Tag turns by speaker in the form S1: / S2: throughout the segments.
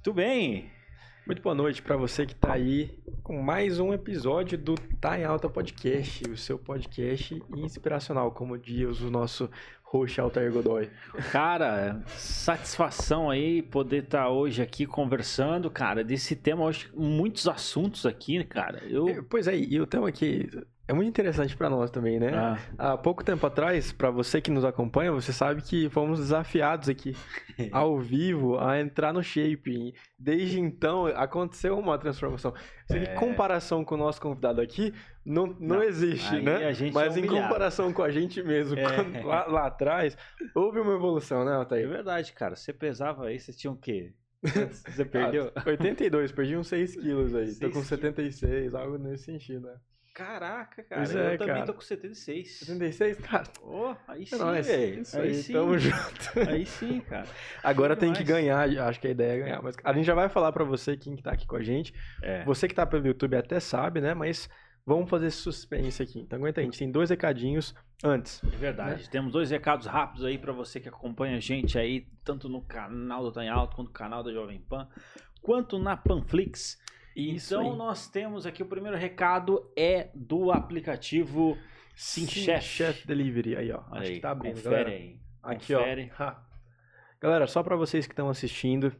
S1: Muito bem.
S2: Muito boa noite para você que está aí com mais um episódio do Tá em Alta Podcast, o seu podcast inspiracional, como diz o nosso host Altair Godoy.
S1: Cara, satisfação aí poder estar tá hoje aqui conversando, cara, desse tema, hoje muitos assuntos aqui, cara. Eu...
S2: É, pois é, e o tema aqui é muito interessante para nós também, né? Ah. Há pouco tempo atrás, para você que nos acompanha, você sabe que fomos desafiados aqui ao vivo a entrar no Shape. Desde então, aconteceu uma transformação. É... Em comparação com o nosso convidado aqui, não, não, não existe, né? Mas é em comparação com a gente mesmo, é... quando, lá, lá, atrás, houve uma evolução, né, Altair?
S1: É verdade, cara. Você pesava aí, você tinha o quê? Você perdeu?
S2: Ah, 82, perdi uns 6 quilos aí. 6 Tô com 76, algo nesse sentido, né?
S1: Caraca, cara. Pois é, eu também cara. tô com 76.
S2: 76, cara?
S1: Oh, aí é sim, é velho.
S2: Isso aí, aí sim. tamo junto.
S1: Aí sim, cara.
S2: Agora tem que ganhar, acho que a ideia é ganhar. Mas a gente já vai falar pra você, quem que tá aqui com a gente. É. Você que tá pelo YouTube até sabe, né? Mas vamos fazer suspense aqui. Então aguenta aí, a gente tem dois recadinhos antes.
S1: É verdade. Né? Temos dois recados rápidos aí para você que acompanha a gente aí, tanto no canal do Tá Alto, quanto no canal da Jovem Pan, quanto na Panflix. Então nós temos aqui o primeiro recado é do aplicativo SimChef.
S2: Chef Delivery aí, ó. Acho aí, que tá abrindo,
S1: confere
S2: galera.
S1: aí.
S2: Aqui, confere. ó. Galera, só para vocês que estão assistindo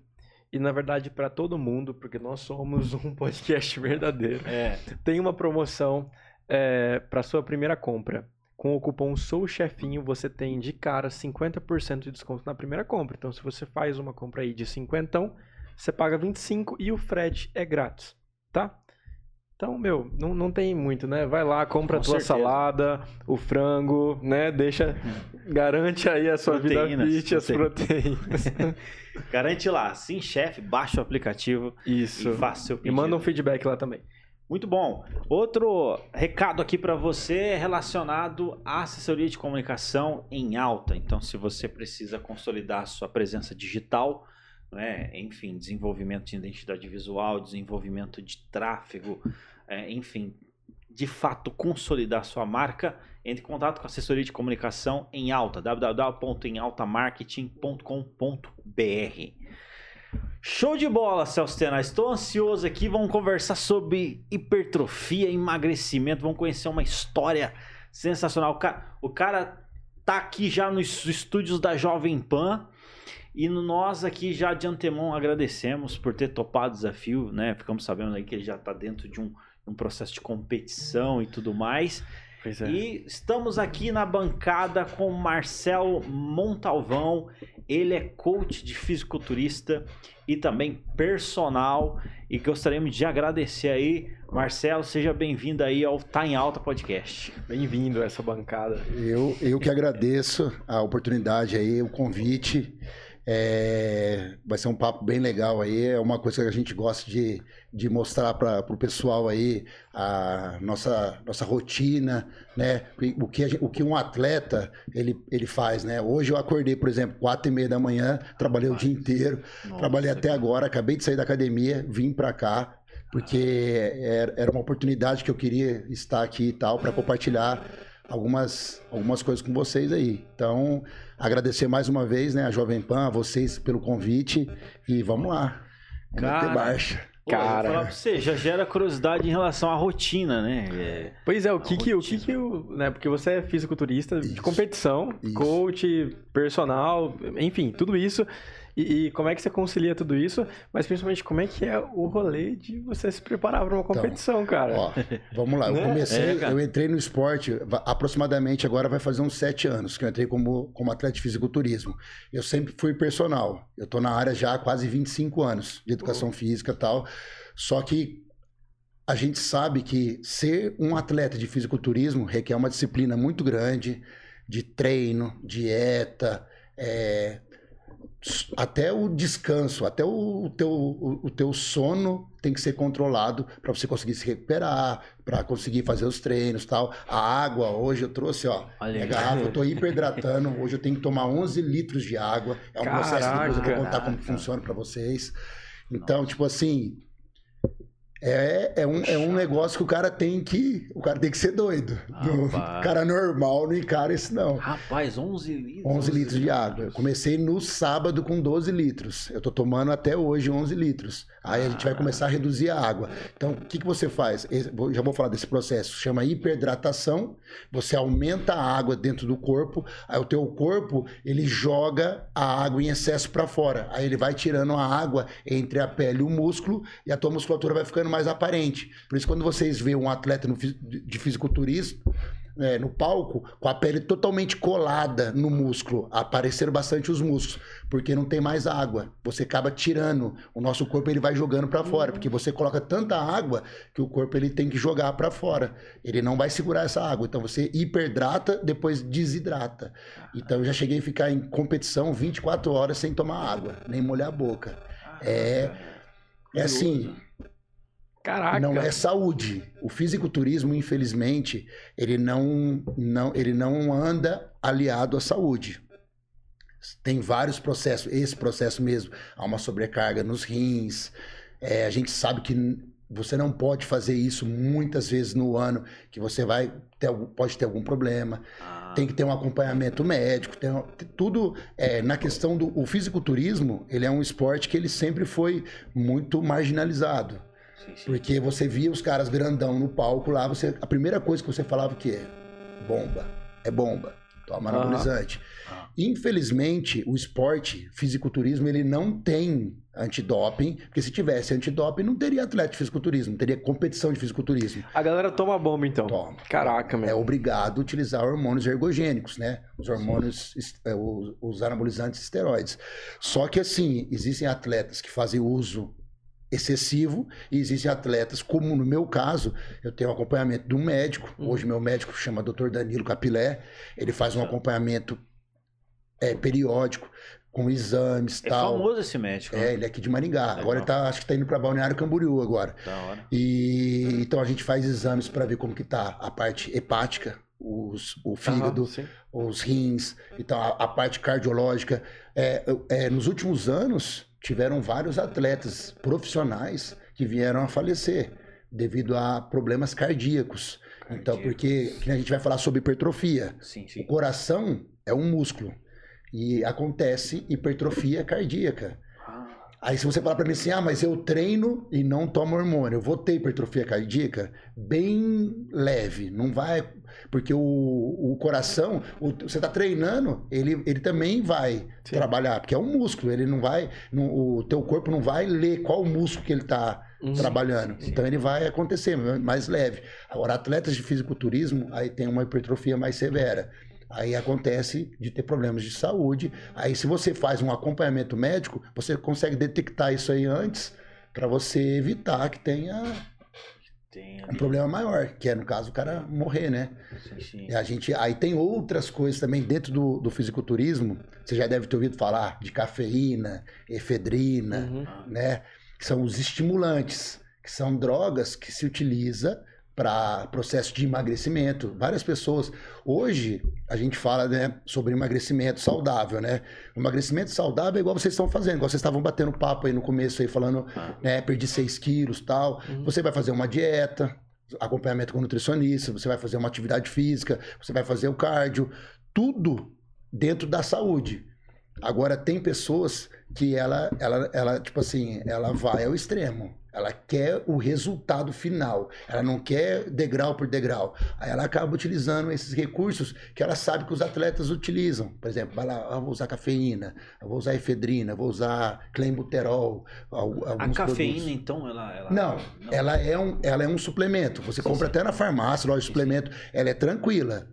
S2: e na verdade para todo mundo, porque nós somos um podcast verdadeiro.
S1: É.
S2: Tem uma promoção é, para sua primeira compra. Com o cupom SOUCHEFINHO, você tem de cara 50% de desconto na primeira compra. Então, se você faz uma compra aí de 50, você paga 25 e o frete é grátis, tá? Então, meu, não, não tem muito, né? Vai lá, compra Com a tua certeza. salada, o frango, né? Deixa, garante aí a sua proteínas, vida fit, as proteínas.
S1: garante lá, sim, chefe, baixa o aplicativo
S2: Isso.
S1: e faça seu
S2: pedido. E manda um feedback lá também.
S1: Muito bom. Outro recado aqui para você é relacionado à assessoria de comunicação em alta. Então, se você precisa consolidar a sua presença digital, né? enfim, desenvolvimento de identidade visual, desenvolvimento de tráfego, é, enfim, de fato consolidar sua marca, entre em contato com a assessoria de comunicação em alta, www.emaltamarketing.com.br. Show de bola, Celso Tena. Estou ansioso aqui. Vamos conversar sobre hipertrofia, emagrecimento. Vamos conhecer uma história sensacional. O cara, o cara tá aqui já nos estúdios da Jovem Pan e nós aqui já de antemão agradecemos por ter topado o desafio, né? Ficamos sabendo aí que ele já está dentro de um, um, processo de competição e tudo mais.
S2: É.
S1: E estamos aqui na bancada com Marcelo Montalvão. Ele é coach de fisiculturista e também personal. E gostaríamos de agradecer aí. Marcelo, seja bem-vindo aí ao Tá em Alta Podcast.
S2: Bem-vindo a essa bancada.
S3: Eu, eu que agradeço a oportunidade aí, o convite. É, vai ser um papo bem legal aí. É uma coisa que a gente gosta de, de mostrar para o pessoal aí a nossa, nossa rotina, né? O que, gente, o que um atleta ele, ele faz, né? Hoje eu acordei, por exemplo, quatro e meia da manhã, trabalhei o dia inteiro, nossa, trabalhei até agora, acabei de sair da academia, vim para cá porque era uma oportunidade que eu queria estar aqui e tal para compartilhar algumas, algumas coisas com vocês aí. Então, agradecer mais uma vez, né, a Jovem Pan, a vocês pelo convite e vamos lá.
S1: Cara, ter marcha. Cara, eu falar pra você, já gera curiosidade em relação à rotina, né?
S2: É, pois é, o que que, o que que o, né, porque você é fisiculturista isso, de competição, isso. coach, personal, enfim, tudo isso e, e, como é que você concilia tudo isso? Mas principalmente, como é que é o rolê de você se preparar para uma então, competição, então, cara? Ó,
S3: vamos lá, eu né? comecei, é, eu entrei no esporte aproximadamente agora vai fazer uns sete anos que eu entrei como, como atleta de fisiculturismo. Eu sempre fui personal. Eu tô na área já há quase 25 anos de educação física e tal. Só que a gente sabe que ser um atleta de fisiculturismo requer uma disciplina muito grande de treino, dieta, é, até o descanso, até o, teu, o, o teu sono tem que ser controlado para você conseguir se recuperar, para conseguir fazer os treinos tal. A água, hoje eu trouxe, ó, Olha, a garrafa, eu tô hiperidratando. Hoje eu tenho que tomar 11 litros de água. É um Caraca, processo que depois eu vou contar como funciona para vocês. Então, Nossa. tipo assim, É, é, um, é um negócio que o cara tem que. O cara tem que ser doido. O cara normal não encara isso, não.
S1: Rapaz, 11 litros.
S3: 11 litros de água. Eu comecei no sábado com 12 litros. Eu tô tomando até hoje 11 litros. Aí a gente vai começar a reduzir a água. Então, o que, que você faz? Já vou falar desse processo. Chama hiperdratação. Você aumenta a água dentro do corpo. Aí o teu corpo, ele joga a água em excesso para fora. Aí ele vai tirando a água entre a pele e o músculo. E a tua musculatura vai ficando mais aparente. Por isso, quando vocês veem um atleta de fisiculturismo, é, no palco com a pele totalmente colada no músculo. Apareceram bastante os músculos, porque não tem mais água. Você acaba tirando, o nosso corpo ele vai jogando para fora, porque você coloca tanta água que o corpo ele tem que jogar para fora. Ele não vai segurar essa água. Então você hiperdrata, depois desidrata. Então eu já cheguei a ficar em competição 24 horas sem tomar água, nem molhar a boca. É é assim,
S2: Caraca.
S3: Não é saúde. O fisiculturismo, infelizmente, ele não, não, ele não anda aliado à saúde. Tem vários processos. Esse processo mesmo, há uma sobrecarga nos rins. É, a gente sabe que você não pode fazer isso muitas vezes no ano, que você vai ter, pode ter algum problema. Ah. Tem que ter um acompanhamento médico, tem, tudo é, na questão do o fisiculturismo, ele é um esporte que ele sempre foi muito marginalizado. Porque você via os caras grandão no palco lá, você, a primeira coisa que você falava que é bomba, é bomba, toma anabolizante. Ah. Infelizmente, o esporte, fisiculturismo, ele não tem antidoping, porque se tivesse antidoping, não teria atleta de fisiculturismo, teria competição de fisiculturismo.
S2: A galera toma bomba, então. Toma. Caraca, meu.
S3: É obrigado a utilizar hormônios ergogênicos, né? Os hormônios, é, os anabolizantes esteroides. Só que, assim, existem atletas que fazem uso excessivo e existem atletas, como no meu caso, eu tenho um acompanhamento de um médico. Uhum. Hoje meu médico chama Dr. Danilo Capilé. Ele faz um acompanhamento é, periódico com exames
S1: é
S3: tal.
S1: É famoso esse médico.
S3: É, né? ele é aqui de Maringá. Agora ele tá, acho que está indo para Balneário Camboriú agora. Da hora. E então a gente faz exames para ver como que tá a parte hepática, os, o fígado, os rins, então a, a parte cardiológica. É, é, nos últimos anos tiveram vários atletas profissionais que vieram a falecer devido a problemas cardíacos. cardíacos. Então, porque a gente vai falar sobre hipertrofia. Sim, sim. O coração é um músculo e acontece hipertrofia cardíaca. Aí se você falar para mim assim, ah, mas eu treino e não tomo hormônio, eu vou ter hipertrofia cardíaca? Bem leve, não vai porque o, o coração, o, você está treinando, ele, ele também vai Sim. trabalhar, porque é um músculo, ele não vai, no, o teu corpo não vai ler qual músculo que ele está uhum. trabalhando. Então ele vai acontecer mais leve. Agora, atletas de fisiculturismo, aí tem uma hipertrofia mais severa. Aí acontece de ter problemas de saúde. Aí, se você faz um acompanhamento médico, você consegue detectar isso aí antes para você evitar que tenha tem um problema maior, que é, no caso, o cara morrer, né? Sim, sim. E a gente, aí tem outras coisas também dentro do, do fisiculturismo. Você já deve ter ouvido falar de cafeína, efedrina, uhum. né? Que são os estimulantes, que são drogas que se utiliza para processo de emagrecimento. Várias pessoas. Hoje a gente fala né, sobre emagrecimento saudável, né? emagrecimento saudável é igual vocês estão fazendo, igual vocês estavam batendo papo aí no começo aí, falando, ah. né, perdi 6 quilos tal. Uhum. Você vai fazer uma dieta, acompanhamento com nutricionista, você vai fazer uma atividade física, você vai fazer o cardio, tudo dentro da saúde. Agora tem pessoas que ela, ela, ela, tipo assim, ela vai ao extremo. Ela quer o resultado final. Ela não quer degrau por degrau. Aí ela acaba utilizando esses recursos que ela sabe que os atletas utilizam. Por exemplo, vai lá, eu vou usar cafeína, eu vou usar efedrina, vou usar clenbuterol.
S1: A cafeína, produtos. então, ela,
S3: ela... Não, não, ela é um, ela é um suplemento. Você sim, compra sim. até na farmácia, loja de suplemento. Ela é tranquila.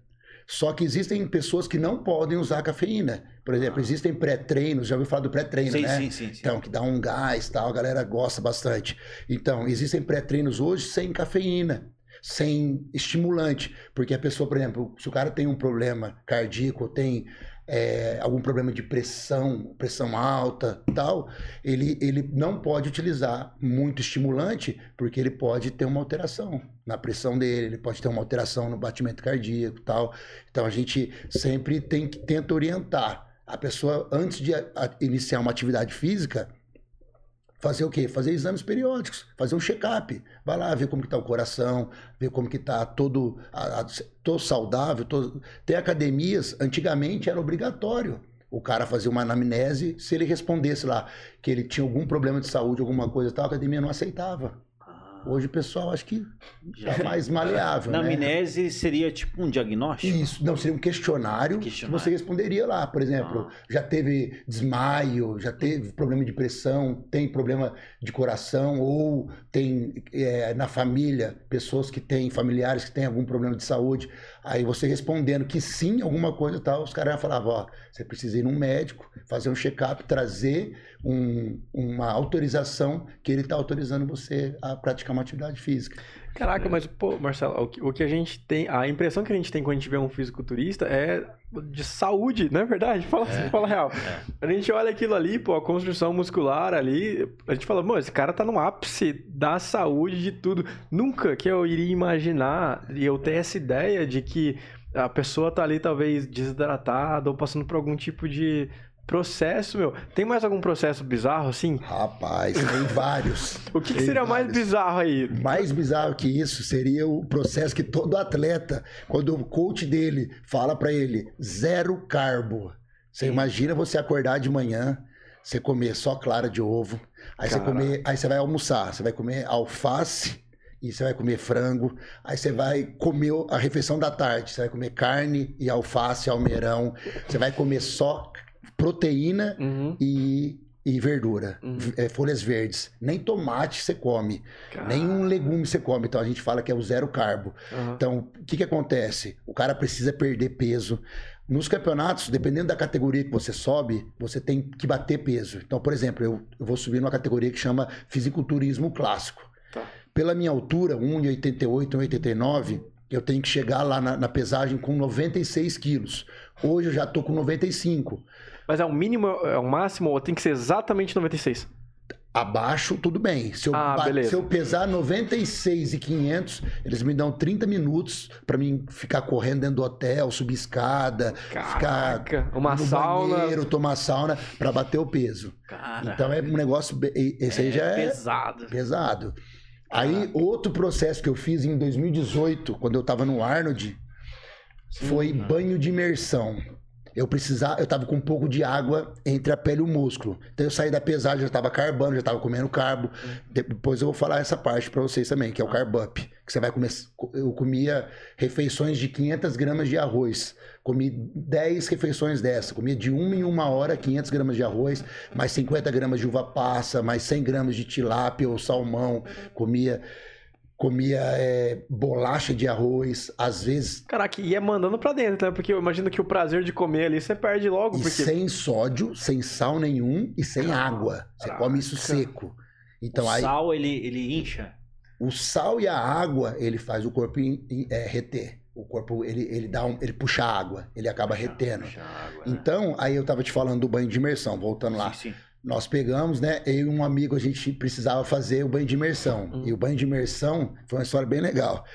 S3: Só que existem pessoas que não podem usar cafeína. Por exemplo, ah. existem pré-treinos, já ouviu falar do pré-treino, sim, né? Sim, sim, sim. Então, que dá um gás tal, a galera gosta bastante. Então, existem pré-treinos hoje sem cafeína sem estimulante, porque a pessoa, por exemplo, se o cara tem um problema cardíaco, tem é, algum problema de pressão, pressão alta tal, ele, ele não pode utilizar muito estimulante, porque ele pode ter uma alteração na pressão dele, ele pode ter uma alteração no batimento cardíaco tal. Então a gente sempre tem que tenta orientar a pessoa antes de a, iniciar uma atividade física, fazer o quê? Fazer exames periódicos, fazer um check-up. Vai lá ver como que tá o coração, ver como que tá todo, a, a, tô saudável. Tô... Tem academias, antigamente era obrigatório o cara fazer uma anamnese, se ele respondesse lá que ele tinha algum problema de saúde, alguma coisa tal, a academia não aceitava. Hoje o pessoal acho que já é mais maleável.
S1: Na
S3: né?
S1: amnese seria tipo um diagnóstico?
S3: Isso, não, seria um questionário, questionário. que você responderia lá. Por exemplo, ah. já teve desmaio, já teve problema de pressão, tem problema de coração, ou tem é, na família pessoas que têm, familiares que têm algum problema de saúde. Aí você respondendo que sim, alguma coisa tal, os caras falavam, ó, você precisa ir num médico, fazer um check-up, trazer um, uma autorização que ele está autorizando você a praticar uma atividade física.
S2: Caraca, mas, pô, Marcelo, o que, o que, a gente tem, a impressão que a gente tem quando a gente vê um fisiculturista é de saúde, não é verdade? Fala, é, fala real. É. A gente olha aquilo ali, pô, a construção muscular ali, a gente fala, mano, esse cara tá no ápice da saúde de tudo. Nunca que eu iria imaginar e eu ter essa ideia de que a pessoa tá ali talvez desidratada ou passando por algum tipo de Processo, meu. Tem mais algum processo bizarro assim?
S3: Rapaz, tem vários.
S2: o que, que seria vários. mais bizarro aí?
S3: Mais bizarro que isso seria o processo que todo atleta, quando o coach dele fala para ele zero carbo. Você Sim. imagina você acordar de manhã, você comer só clara de ovo, aí você comer, aí você vai almoçar, você vai comer alface e você vai comer frango, aí você vai comer a refeição da tarde, você vai comer carne e alface, almeirão, você vai comer só proteína uhum. e, e verdura, uhum. é, folhas verdes. Nem tomate você come, Caramba. nem um legume você come. Então a gente fala que é o zero carbo. Uhum. Então, o que, que acontece? O cara precisa perder peso. Nos campeonatos, dependendo da categoria que você sobe, você tem que bater peso. Então, por exemplo, eu, eu vou subir numa categoria que chama fisiculturismo clássico. Pela minha altura, 1,88, 1,89, eu tenho que chegar lá na, na pesagem com 96 quilos. Hoje eu já tô com 95.
S2: Mas é o mínimo, é o máximo, ou tem que ser exatamente 96?
S3: Abaixo, tudo bem. Se eu,
S2: ah,
S3: se eu pesar 96 e 500, eles me dão 30 minutos para mim ficar correndo dentro do hotel, subir escada, Caraca, ficar
S2: uma no sauna. banheiro,
S3: tomar sauna para bater o peso. Cara, então é um negócio, esse é aí já é
S2: pesado.
S3: Pesado. Aí outro processo que eu fiz em 2018, quando eu tava no Arnold, foi Sim, banho de imersão eu precisava, eu tava com um pouco de água entre a pele e o músculo. Então eu saí da pesagem, já tava carbando, já tava comendo carbo. Depois eu vou falar essa parte para vocês também, que é o carb up, que você vai comer. Eu comia refeições de 500 gramas de arroz. Comi 10 refeições dessa. Comia de uma em uma hora 500 gramas de arroz, mais 50 gramas de uva passa, mais 100 gramas de tilápia ou salmão. Comia comia é, bolacha de arroz, às vezes.
S2: Caraca, ia mandando pra dentro, né? Porque eu imagino que o prazer de comer ali você perde logo.
S3: E
S2: porque...
S3: sem sódio, sem sal nenhum e sem água. Você Caraca. come isso seco. Então, o aí,
S1: sal, ele, ele incha?
S3: O sal e a água, ele faz o corpo é, reter. O corpo, ele, ele dá um, ele puxa água, ele acaba puxa, retendo. Puxa água, né? então, aí eu tava te falando do banho de imersão, voltando lá. Sim, sim nós pegamos, né? Eu e um amigo, a gente precisava fazer o banho de imersão. Uhum. E o banho de imersão foi uma história bem legal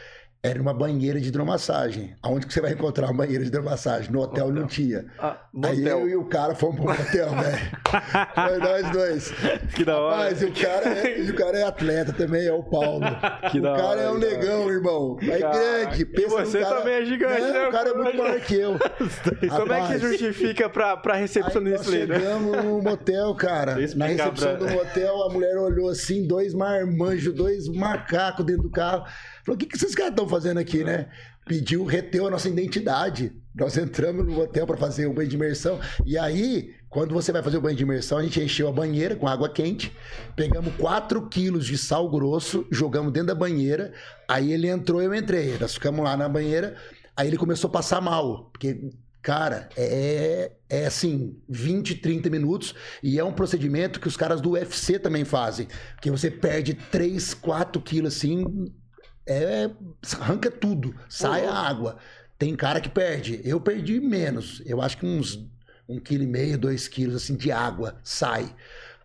S3: era uma banheira de hidromassagem. Aonde que você vai encontrar uma banheira de hidromassagem? No hotel, hotel. não tinha. Ah, Aí eu e o cara fomos pro hotel, velho. Foi nós dois.
S2: Que da hora.
S3: Mas o cara, é, o cara é atleta também, é o Paulo. Que o da cara hora, é um negão, irmão. É grande.
S2: Pensa e você cara... também é gigante, não,
S3: né? O cara é muito maior que eu.
S2: Como é que justifica pra, pra recepcionista
S3: ali, né? chegamos no motel, cara. Na recepção do motel, a mulher olhou assim, dois marmanjos, dois macacos dentro do carro. Falou, o que, que esses caras estão fazendo aqui, né? Pediu, reteu a nossa identidade. Nós entramos no hotel para fazer o banho de imersão. E aí, quando você vai fazer o banho de imersão, a gente encheu a banheira com água quente, pegamos 4 quilos de sal grosso, jogamos dentro da banheira. Aí ele entrou, eu entrei. Nós ficamos lá na banheira. Aí ele começou a passar mal, porque Cara, é, é assim, 20, 30 minutos. E é um procedimento que os caras do UFC também fazem. Que você perde 3, 4 quilos assim, é arranca tudo, sai a água. Tem cara que perde. Eu perdi menos. Eu acho que uns um quilo e meio, dois quilos assim de água sai.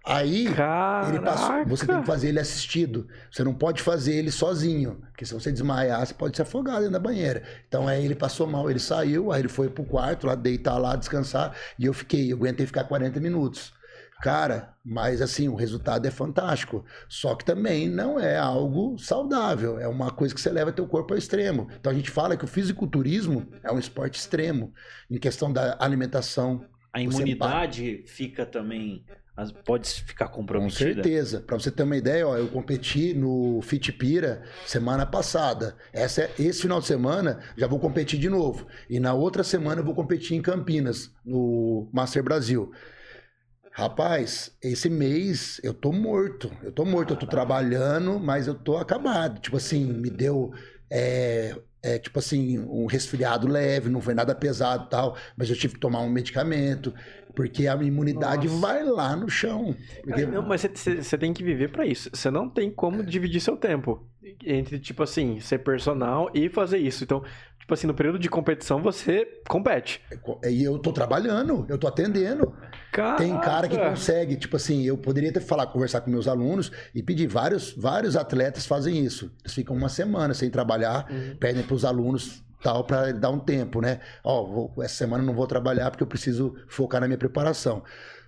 S3: Aí
S2: Caraca. ele passou,
S3: você tem que fazer ele assistido. Você não pode fazer ele sozinho, porque se você desmaiar, você pode se afogar dentro da banheira. Então aí ele passou mal, ele saiu, aí ele foi pro quarto lá deitar lá, descansar, e eu fiquei, eu aguentei ficar 40 minutos. Cara, mas assim, o resultado é fantástico. Só que também não é algo saudável. É uma coisa que você leva teu corpo ao extremo. Então a gente fala que o fisiculturismo é um esporte extremo em questão da alimentação.
S1: A imunidade fica também pode ficar comprometida.
S3: Com certeza. Para você ter uma ideia, ó, eu competi no Fitpira semana passada. Essa é, esse final de semana já vou competir de novo. E na outra semana eu vou competir em Campinas, no Master Brasil. Rapaz, esse mês eu tô morto. Eu tô morto, eu tô trabalhando, mas eu tô acabado. Tipo assim, me deu. É, é, tipo assim, um resfriado leve, não foi nada pesado tal, mas eu tive que tomar um medicamento, porque a imunidade Nossa. vai lá no chão. Porque...
S2: Não, mas você tem que viver para isso. Você não tem como dividir seu tempo entre, tipo assim, ser personal e fazer isso. Então, tipo assim, no período de competição você compete.
S3: É, e eu tô trabalhando, eu tô atendendo. Caraca. Tem cara que consegue, tipo assim, eu poderia ter falar, conversar com meus alunos e pedir vários, vários atletas fazem isso. Eles ficam uma semana sem trabalhar, uhum. pedem para os alunos tal para dar um tempo, né? Ó, vou, essa semana não vou trabalhar porque eu preciso focar na minha preparação.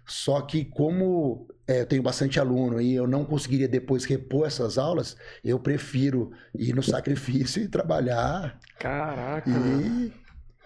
S3: Só que como é, eu tenho bastante aluno e eu não conseguiria depois repor essas aulas, eu prefiro ir no sacrifício e trabalhar.
S2: Caraca.
S3: E,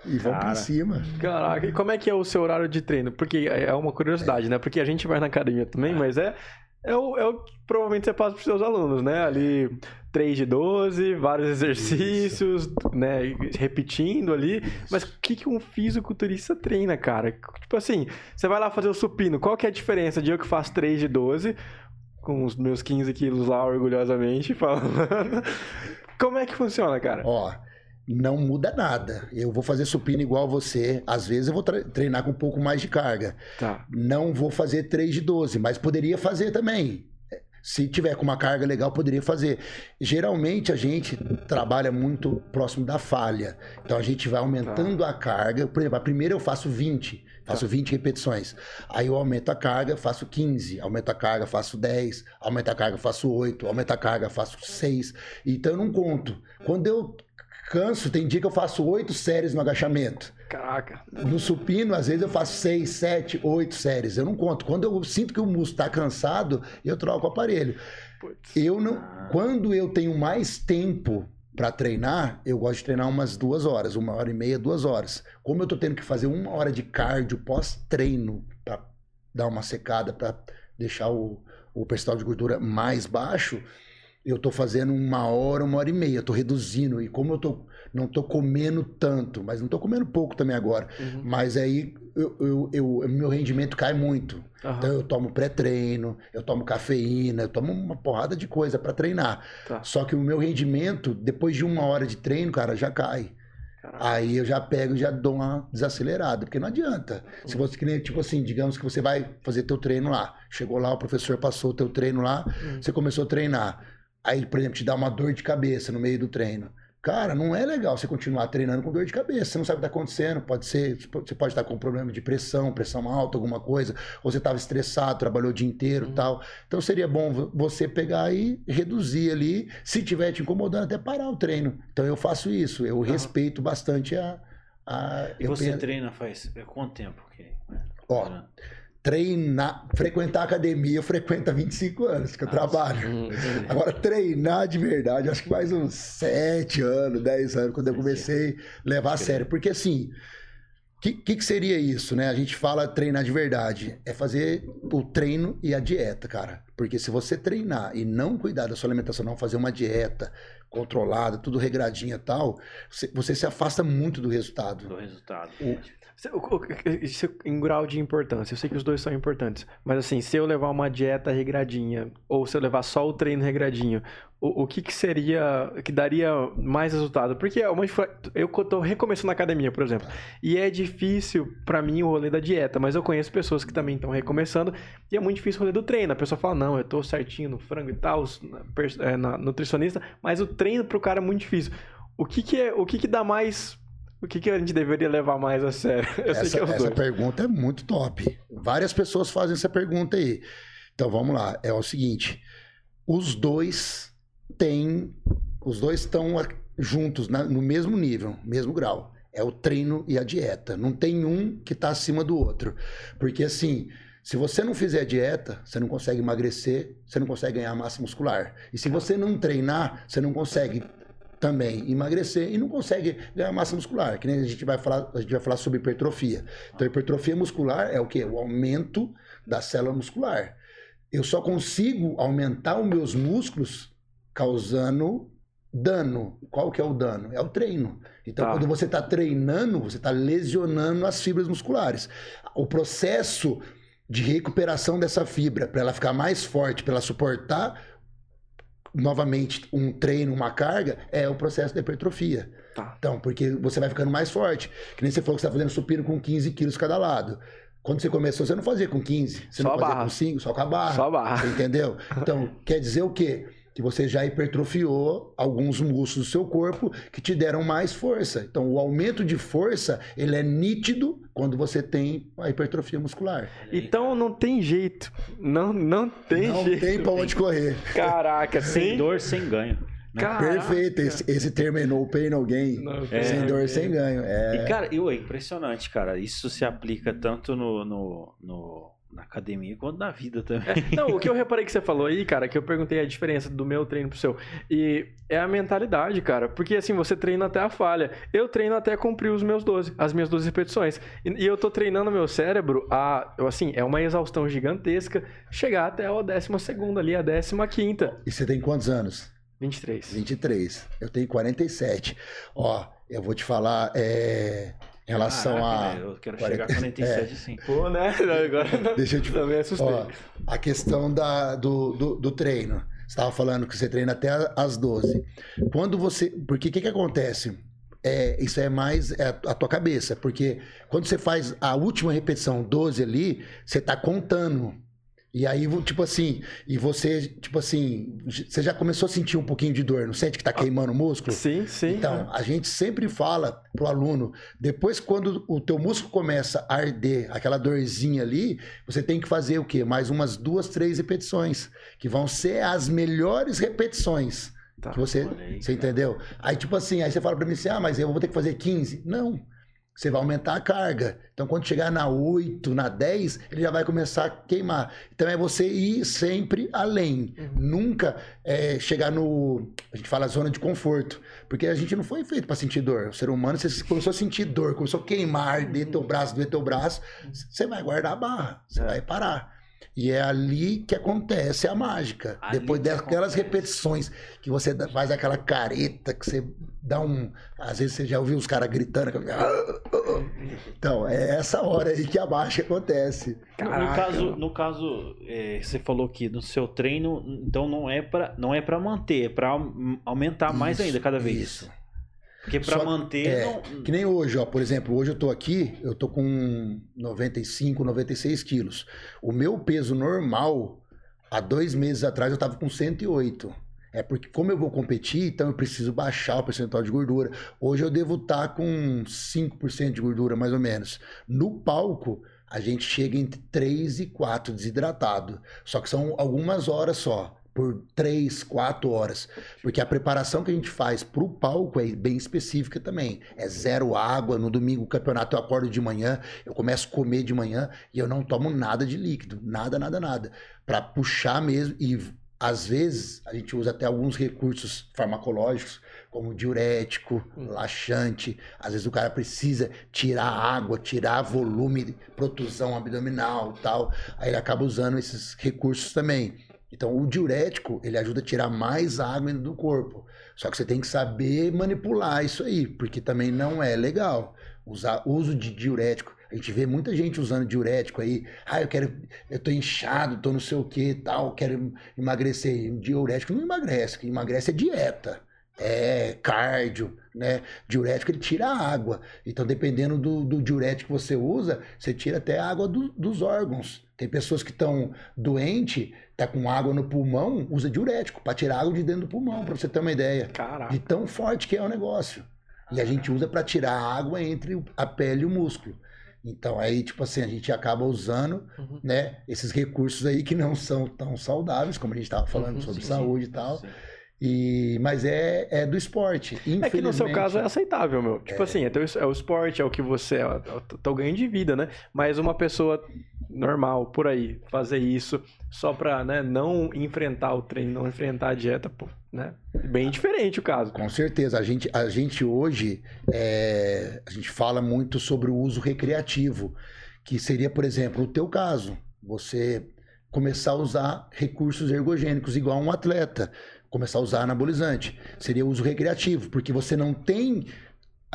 S3: e vão pra cima.
S2: Caraca, e como é que é o seu horário de treino? Porque é uma curiosidade, é. né? Porque a gente vai na academia também, é. mas é, é o, é o que provavelmente você passa pros seus alunos, né? Ali 3 de 12, vários exercícios, Isso. né? Repetindo ali. Isso. Mas o que, que um fisiculturista treina, cara? Tipo assim, você vai lá fazer o supino, qual que é a diferença de eu que faço 3 de 12, com os meus 15 quilos lá orgulhosamente falando? Como é que funciona, cara?
S3: Ó não muda nada. Eu vou fazer supino igual você. Às vezes eu vou treinar com um pouco mais de carga.
S2: Tá.
S3: Não vou fazer 3 de 12, mas poderia fazer também. Se tiver com uma carga legal, poderia fazer. Geralmente a gente trabalha muito próximo da falha. Então a gente vai aumentando tá. a carga. Por exemplo, a primeira eu faço 20, faço tá. 20 repetições. Aí eu aumento a carga, faço 15. Aumento a carga, faço 10. Aumento a carga, faço 8. Aumento a carga, faço 6. Então eu não conto. Quando eu canso, tem dia que eu faço oito séries no agachamento.
S2: Caraca.
S3: No supino, às vezes eu faço seis, sete, oito séries. Eu não conto. Quando eu sinto que o músculo está cansado, eu troco o aparelho. Eu não. Quando eu tenho mais tempo para treinar, eu gosto de treinar umas duas horas, uma hora e meia, duas horas. Como eu tô tendo que fazer uma hora de cardio pós-treino para dar uma secada, para deixar o, o percentual de gordura mais baixo, eu tô fazendo uma hora, uma hora e meia, tô reduzindo. E como eu tô, não tô comendo tanto, mas não tô comendo pouco também agora. Uhum. Mas aí eu, eu, eu, meu rendimento cai muito. Uhum. Então eu tomo pré-treino, eu tomo cafeína, eu tomo uma porrada de coisa para treinar. Tá. Só que o meu rendimento, depois de uma hora de treino, cara, já cai. Caraca. Aí eu já pego e já dou uma desacelerada, porque não adianta. Uhum. Se você, tipo assim, digamos que você vai fazer teu treino lá. Chegou lá, o professor passou o teu treino lá, uhum. você começou a treinar. Aí, por exemplo, te dá uma dor de cabeça no meio do treino. Cara, não é legal você continuar treinando com dor de cabeça. Você não sabe o que está acontecendo. Pode ser, você pode estar com problema de pressão, pressão alta, alguma coisa. Ou você estava estressado, trabalhou o dia inteiro uhum. tal. Então seria bom você pegar e reduzir ali. Se tiver te incomodando, até parar o treino. Então eu faço isso. Eu uhum. respeito bastante a. a
S1: e você penso... treina faz quanto tempo? Que?
S3: Ó, treinar, frequentar academia, eu frequento há 25 anos que eu Nossa, trabalho. Agora, treinar de verdade, acho que mais uns 7 anos, 10 anos, quando eu comecei a levar a sério. Porque assim, o que, que, que, seria isso, né? A gente fala treinar de verdade. É fazer o treino e a dieta, cara. Porque se você treinar e não cuidar da sua alimentação, não fazer uma dieta controlada, tudo regradinha e tal, você, você, se afasta muito do resultado.
S1: Do resultado.
S2: O, em grau de importância, eu sei que os dois são importantes, mas assim, se eu levar uma dieta regradinha, ou se eu levar só o treino regradinho, o, o que, que seria, que daria mais resultado? Porque é eu tô recomeçando na academia, por exemplo, e é difícil para mim o rolê da dieta, mas eu conheço pessoas que também estão recomeçando, e é muito difícil o rolê do treino. A pessoa fala, não, eu tô certinho no frango e tal, na, na nutricionista, mas o treino pro cara é muito difícil. O que que, é, o que, que dá mais o que, que a gente deveria levar mais a sério?
S3: Eu essa, é essa pergunta é muito top. Várias pessoas fazem essa pergunta aí. Então vamos lá. É o seguinte: os dois têm. Os dois estão juntos na, no mesmo nível, mesmo grau. É o treino e a dieta. Não tem um que está acima do outro. Porque assim, Se você não fizer dieta, você não consegue emagrecer, você não consegue ganhar massa muscular. E se você não treinar, você não consegue também emagrecer e não consegue ganhar massa muscular. Que nem a gente vai falar, a gente vai falar sobre hipertrofia. Então, hipertrofia muscular é o que? O aumento da célula muscular. Eu só consigo aumentar os meus músculos causando dano. Qual que é o dano? É o treino. Então, tá. quando você está treinando, você está lesionando as fibras musculares. O processo de recuperação dessa fibra, para ela ficar mais forte, para ela suportar novamente um treino, uma carga, é o processo da hipertrofia. Tá. Então, porque você vai ficando mais forte. Que nem você falou que você está fazendo supino com 15 quilos cada lado. Quando você começou, você não fazia com 15, você só não fazia barra. com 5, só com a barra.
S2: Só a barra.
S3: Você entendeu? Então, quer dizer o quê? Que você já hipertrofiou alguns músculos do seu corpo que te deram mais força. Então, o aumento de força, ele é nítido quando você tem a hipertrofia muscular.
S2: Então, não tem jeito. Não, não tem
S3: não
S2: jeito.
S3: Não tem pra onde correr.
S2: Caraca,
S1: sem dor, sem ganho.
S3: Né? Perfeito, esse, esse termo é no pain, no gain. É, sem dor, é. sem ganho. É...
S1: E, cara, eu, é impressionante, cara. Isso se aplica tanto no, no, no na academia quanto na vida também.
S2: É, não, o que eu reparei que você falou aí, cara, que eu perguntei a diferença do meu treino pro seu. E é a mentalidade, cara. Porque assim, você treina até a falha. Eu treino até cumprir os meus 12, as minhas 12 repetições. E, e eu tô treinando meu cérebro a. Assim, é uma exaustão gigantesca chegar até a décima segunda ali, a décima quinta.
S3: E você tem quantos anos?
S2: 23.
S3: 23. Eu tenho 47. Ó, eu vou te falar. É em relação Caraca,
S1: a. Eu quero 40... chegar a 47 é. sim.
S2: Pô, né? Agora
S3: Deixa eu te também assustei. Ó, a questão da, do, do, do treino. Você estava falando que você treina até as 12. Quando você. Porque o que, que acontece? É, isso é mais é a tua cabeça, porque quando você faz a última repetição 12 ali, você está contando e aí, tipo assim, e você, tipo assim, você já começou a sentir um pouquinho de dor, não sente que tá ah, queimando o músculo?
S2: Sim, sim.
S3: Então, a gente sempre fala pro aluno, depois quando o teu músculo começa a arder, aquela dorzinha ali, você tem que fazer o quê? Mais umas duas, três repetições, que vão ser as melhores repetições. Tá, que você, você entendeu? Aí, tipo assim, aí você fala pra mim assim, ah, mas eu vou ter que fazer 15. Não. Você vai aumentar a carga. Então, quando chegar na 8, na 10, ele já vai começar a queimar. Então, é você ir sempre além. Uhum. Nunca é, chegar no. A gente fala zona de conforto. Porque a gente não foi feito para sentir dor. O ser humano, você começou a sentir dor, começou a queimar, arder teu braço, doer teu braço, você vai guardar a barra. Você é. vai parar. E é ali que acontece a mágica. Ali Depois daquelas repetições que você faz aquela careta, que você dá um. Às vezes você já ouviu os caras gritando. Então, é essa hora aí que a mágica acontece.
S1: Caraca. No caso, no caso é, você falou que no seu treino, então não é para não é para manter, é para aumentar isso, mais ainda cada vez. Isso. Porque para manter.
S3: É, não... Que nem hoje, ó. Por exemplo, hoje eu tô aqui, eu tô com 95, 96 quilos. O meu peso normal, há dois meses atrás, eu tava com 108. É porque, como eu vou competir, então eu preciso baixar o percentual de gordura. Hoje eu devo estar tá com 5% de gordura, mais ou menos. No palco, a gente chega entre 3 e 4 desidratado. Só que são algumas horas só por três, quatro horas. Porque a preparação que a gente faz para o palco é bem específica também. É zero água. No domingo, o campeonato, eu acordo de manhã, eu começo a comer de manhã e eu não tomo nada de líquido. Nada, nada, nada. Para puxar mesmo. E às vezes a gente usa até alguns recursos farmacológicos, como diurético, hum. laxante. Às vezes o cara precisa tirar água, tirar volume, protusão abdominal tal. Aí ele acaba usando esses recursos também. Então, o diurético, ele ajuda a tirar mais água do corpo. Só que você tem que saber manipular isso aí, porque também não é legal. Usar uso de diurético. A gente vê muita gente usando diurético aí. Ah, eu quero, eu tô inchado, tô não sei o que tal, quero emagrecer. Diurético não emagrece, que emagrece é dieta. É cardio, né? Diurético ele tira água. Então, dependendo do, do diurético que você usa, você tira até a água do, dos órgãos. Tem pessoas que estão doentes, tá com água no pulmão, usa diurético para tirar água de dentro do pulmão, para você ter uma ideia.
S2: Caraca.
S3: De tão forte que é o negócio. E a gente usa para tirar a água entre a pele e o músculo. Então aí, tipo assim, a gente acaba usando, uhum. né, esses recursos aí que não são tão saudáveis, como a gente estava falando uhum, sobre sim, saúde sim, e tal. Sim. E, mas é, é do esporte.
S2: É que no seu caso é aceitável, meu. Tipo é... assim, é, teu, é o esporte, é o que você. É o teu ganho de vida, né? Mas uma pessoa normal, por aí, fazer isso só pra né, não enfrentar o treino, não enfrentar a dieta, pô, né? Bem diferente o caso.
S3: Com certeza. A gente, a gente hoje, é, a gente fala muito sobre o uso recreativo, que seria, por exemplo, o teu caso. Você começar a usar recursos ergogênicos igual um atleta, começar a usar anabolizante. Seria uso recreativo, porque você não tem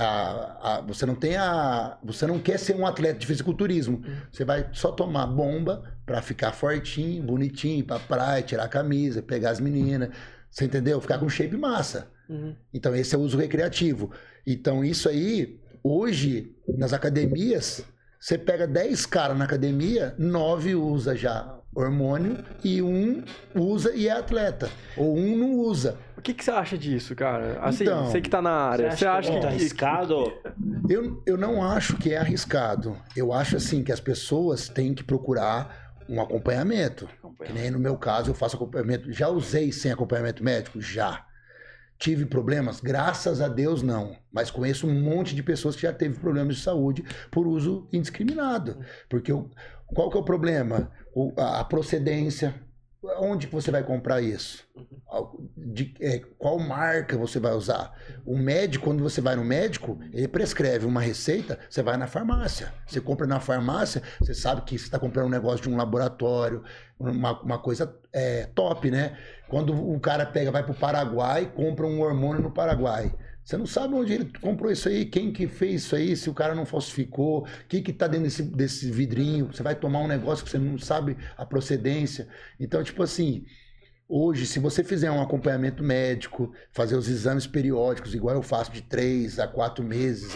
S3: a, a, você não tem a. Você não quer ser um atleta de fisiculturismo. Uhum. Você vai só tomar bomba para ficar fortinho, bonitinho, ir pra praia, tirar a camisa, pegar as meninas. Você entendeu? Ficar com shape massa. Uhum. Então, esse é o uso recreativo. Então, isso aí, hoje, nas academias, você pega 10 caras na academia, 9 usa já hormônio e um usa e é atleta. Ou um não usa.
S2: O que, que você acha disso, cara? Assim, então, você que tá na área, você acha,
S1: você acha que, é arriscado?
S3: Eu, eu não acho que é arriscado. Eu acho assim que as pessoas têm que procurar um acompanhamento. acompanhamento. Que nem no meu caso eu faço acompanhamento. Já usei sem acompanhamento médico? Já. Tive problemas? Graças a Deus não. Mas conheço um monte de pessoas que já teve problemas de saúde por uso indiscriminado. Porque eu, qual que é o problema? O, a, a procedência. Onde você vai comprar isso? De, é, qual marca você vai usar? O médico, quando você vai no médico, ele prescreve uma receita, você vai na farmácia. Você compra na farmácia, você sabe que você está comprando um negócio de um laboratório, uma, uma coisa é, top, né? Quando o cara pega, vai para o Paraguai, compra um hormônio no Paraguai. Você não sabe onde ele comprou isso aí, quem que fez isso aí, se o cara não falsificou, o que que tá dentro desse, desse vidrinho. Você vai tomar um negócio que você não sabe a procedência. Então, tipo assim, hoje, se você fizer um acompanhamento médico, fazer os exames periódicos, igual eu faço de três a quatro meses,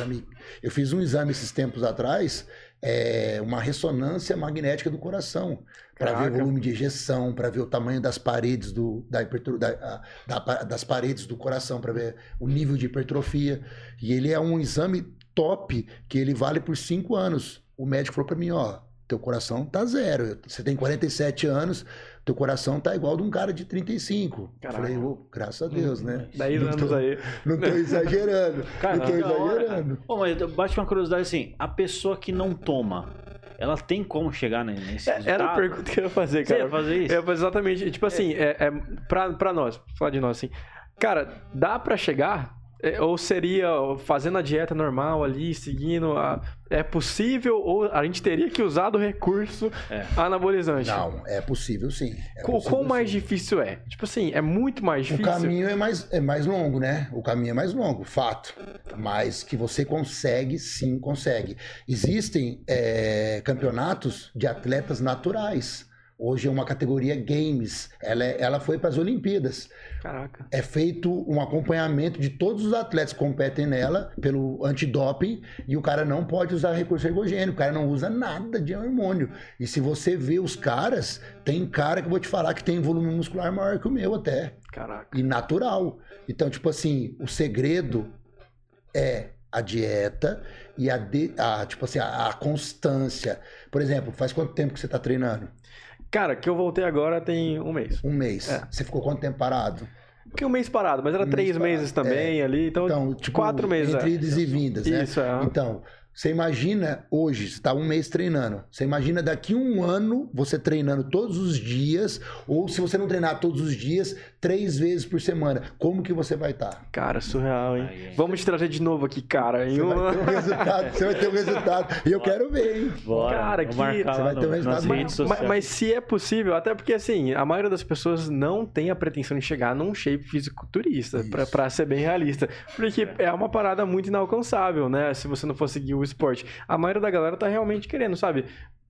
S3: eu fiz um exame esses tempos atrás, é, uma ressonância magnética do coração para ver o volume de ejeção, para ver o tamanho das paredes do, da, da, da, das paredes do coração, para ver o nível de hipertrofia. E ele é um exame top que ele vale por cinco anos. O médico falou para mim, ó, teu coração tá zero. Você tem 47 anos, teu coração tá igual de um cara de 35. Caraca. Eu falei, oh, graças a Deus, hum, né?
S2: 10 anos
S3: tô,
S2: aí.
S3: Não tô exagerando. Caraca. não tô exagerando.
S1: Pô, mas bate uma curiosidade assim, a pessoa que não toma, ela tem como chegar nesse
S2: é, Era a pergunta que eu ia fazer, cara.
S1: Você ia fazer isso?
S2: Eu ia fazer exatamente. Tipo assim, é, é pra, pra nós, falar de nós assim. Cara, dá pra chegar é, ou seria fazendo a dieta normal ali, seguindo a... É possível ou a gente teria que usar do recurso é. anabolizante?
S3: Não, é possível sim. É
S2: Qual,
S3: possível,
S2: mais sim. difícil é? Tipo assim, é muito mais difícil.
S3: O caminho é mais, é mais longo, né? O caminho é mais longo, fato. Mas que você consegue, sim, consegue. Existem é, campeonatos de atletas naturais. Hoje é uma categoria games. Ela, é, ela foi para as Olimpíadas.
S2: Caraca.
S3: É feito um acompanhamento de todos os atletas que competem nela pelo antidoping e o cara não pode usar recurso ergogênico, o cara não usa nada de hormônio. E se você vê os caras, tem cara que eu vou te falar que tem volume muscular maior que o meu até.
S2: Caraca.
S3: E natural. Então, tipo assim, o segredo é a dieta e a, de, a tipo assim, a, a, constância. Por exemplo, faz quanto tempo que você está treinando?
S2: Cara, que eu voltei agora tem um mês.
S3: Um mês. É. Você ficou quanto tempo parado?
S2: Fiquei um mês parado, mas era um três mês meses também é. ali, então, então tipo, quatro meses.
S3: Entre é. idas e vindas,
S2: né? Isso, é.
S3: Então, você imagina hoje, você está um mês treinando. Você imagina daqui um ano você treinando todos os dias, ou se você não treinar todos os dias, três vezes por semana. Como que você vai estar? Tá?
S2: Cara, surreal, hein? Ai, Vamos te trazer de novo aqui, cara.
S3: Você, vai ter um resultado, você vai ter um resultado. E eu Bora. quero ver, hein?
S2: Bora. Cara, que
S3: você vai ter um resultado.
S2: Mas, mas, mas, se é possível, até porque assim, a maioria das pessoas não tem a pretensão de chegar num shape fisiculturista, para ser bem realista. Porque é. é uma parada muito inalcançável, né? Se você não for seguir o o esporte. A maioria da galera tá realmente querendo, sabe?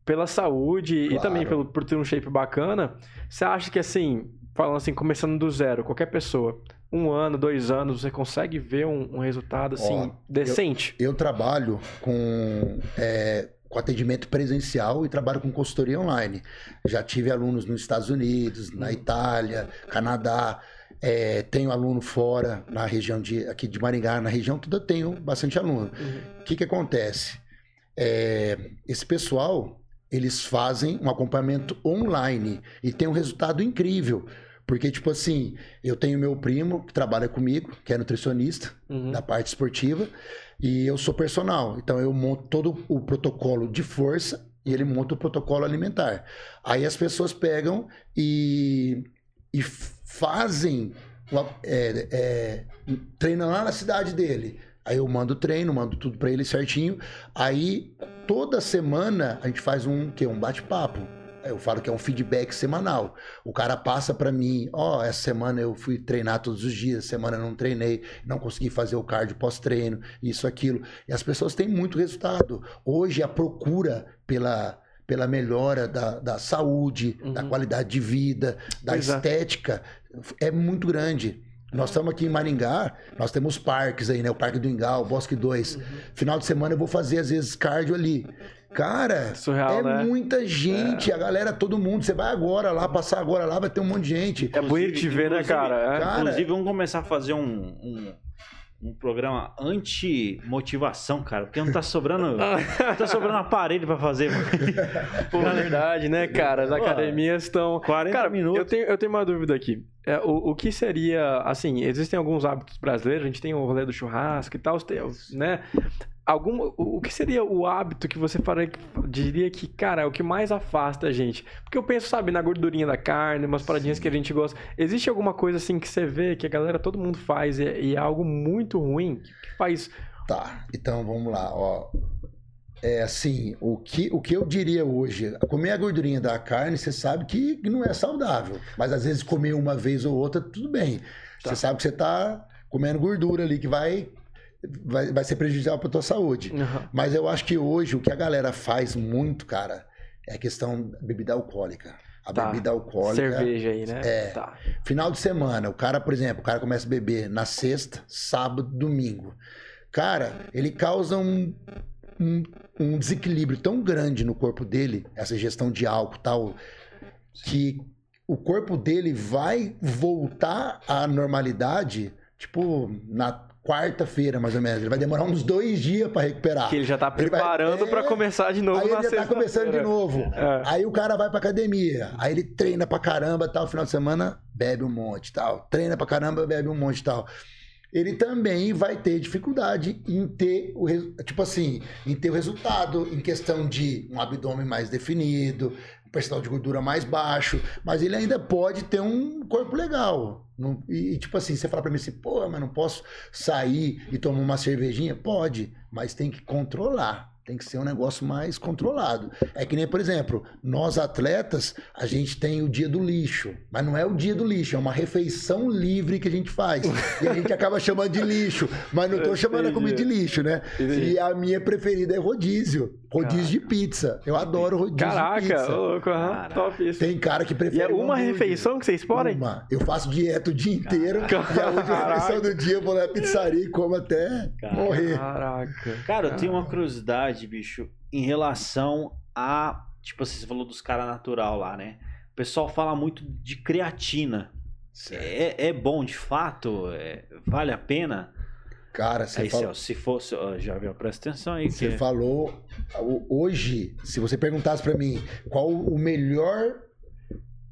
S2: Pela saúde claro. e também pelo, por ter um shape bacana. Você acha que assim, falando assim, começando do zero, qualquer pessoa, um ano, dois anos, você consegue ver um, um resultado assim, Ó, decente?
S3: Eu, eu, trabalho com. É, com atendimento presencial e trabalho com consultoria online. Já tive alunos nos Estados Unidos, na uhum. Itália, Canadá. É, tenho aluno fora, na região de aqui de Maringá, na região toda eu tenho bastante aluno. O uhum. que, que acontece? É, esse pessoal, eles fazem um acompanhamento online e tem um resultado incrível. Porque, tipo assim, eu tenho meu primo que trabalha comigo, que é nutricionista uhum. da parte esportiva, e eu sou personal. Então, eu monto todo o protocolo de força e ele monta o protocolo alimentar. Aí as pessoas pegam e, e fazem, é, é, treinam lá na cidade dele. Aí eu mando o treino, mando tudo para ele certinho. Aí toda semana a gente faz um que um bate-papo. Eu falo que é um feedback semanal. O cara passa para mim, ó, oh, essa semana eu fui treinar todos os dias, semana eu não treinei, não consegui fazer o cardio pós-treino, isso, aquilo. E as pessoas têm muito resultado. Hoje a procura pela, pela melhora da, da saúde, uhum. da qualidade de vida, da pois é. estética, é. é muito grande. Nós estamos aqui em Maringá, nós temos parques aí, né? O Parque do Ingá, o Bosque 2. Uhum. Final de semana eu vou fazer, às vezes, cardio ali. Cara, Surreal, é né? muita gente, é. a galera, todo mundo. Você vai agora lá, passar agora lá, vai ter um monte de gente.
S2: É bonito te ver, né, cara? É.
S1: cara? Inclusive, vamos começar a fazer um, um um programa anti-motivação, cara, porque não tá sobrando. não tá sobrando aparelho pra fazer.
S2: Pô, é verdade, né, cara? As academias estão.
S1: 40 cara, minutos.
S2: Eu tenho, eu tenho uma dúvida aqui. É, o, o que seria, assim, existem alguns hábitos brasileiros, a gente tem o rolê do churrasco e tal, né? algum, o que seria o hábito que você faria, diria que, cara, é o que mais afasta a gente? Porque eu penso, sabe, na gordurinha da carne, umas paradinhas Sim. que a gente gosta. Existe alguma coisa assim que você vê que a galera, todo mundo faz e, e é algo muito ruim que faz.
S3: Tá, então vamos lá, ó. É assim, o que, o que eu diria hoje, comer a gordurinha da carne, você sabe que não é saudável. Mas às vezes comer uma vez ou outra, tudo bem. Tá. Você sabe que você está comendo gordura ali que vai vai, vai ser prejudicial para tua saúde. Uhum. Mas eu acho que hoje o que a galera faz muito, cara, é a questão da bebida alcoólica. A tá. bebida alcoólica.
S2: Cerveja aí, né?
S3: É. Tá. Final de semana, o cara, por exemplo, o cara começa a beber na sexta, sábado, domingo. Cara, ele causa um, um, um desequilíbrio tão grande no corpo dele, essa gestão de álcool tal, que o corpo dele vai voltar à normalidade, tipo, na quarta-feira, mais ou menos. Ele vai demorar uns dois dias para recuperar.
S2: Que ele já tá preparando vai... é... para começar de novo
S3: aí ele já tá começando de novo. É. Aí o cara vai pra academia. Aí ele treina pra caramba, tal. Final de semana, bebe um monte, tal. Treina pra caramba, bebe um monte, tal. Ele também vai ter dificuldade em ter o tipo assim, em ter o resultado em questão de um abdômen mais definido, percentual de gordura mais baixo, mas ele ainda pode ter um corpo legal. Não, e, tipo assim, você fala pra mim assim, pô, mas não posso sair e tomar uma cervejinha? Pode, mas tem que controlar. Tem que ser um negócio mais controlado. É que nem, por exemplo, nós atletas, a gente tem o dia do lixo. Mas não é o dia do lixo, é uma refeição livre que a gente faz. E a gente acaba chamando de lixo. Mas não estou chamando a comida de lixo, né? Entendi. E a minha preferida é rodízio. Rodízio Caraca. de pizza. Eu adoro rodízio
S2: Caraca,
S3: de pizza.
S2: louco, Caraca. top isso.
S3: Tem cara que prefere.
S2: E é uma refeição que vocês podem? Uma.
S3: Eu faço dieta o dia inteiro. Caraca. E a última refeição do dia eu vou na pizzaria e como até Caraca. morrer.
S2: Caraca.
S1: Cara, eu tenho uma curiosidade, bicho, em relação a. Tipo, você falou dos caras natural lá, né? O pessoal fala muito de creatina. É, é bom de fato? É, vale a pena?
S3: Cara, você
S1: falou... se fosse, já viu, presta atenção aí.
S3: Você que... falou hoje, se você perguntasse para mim qual o melhor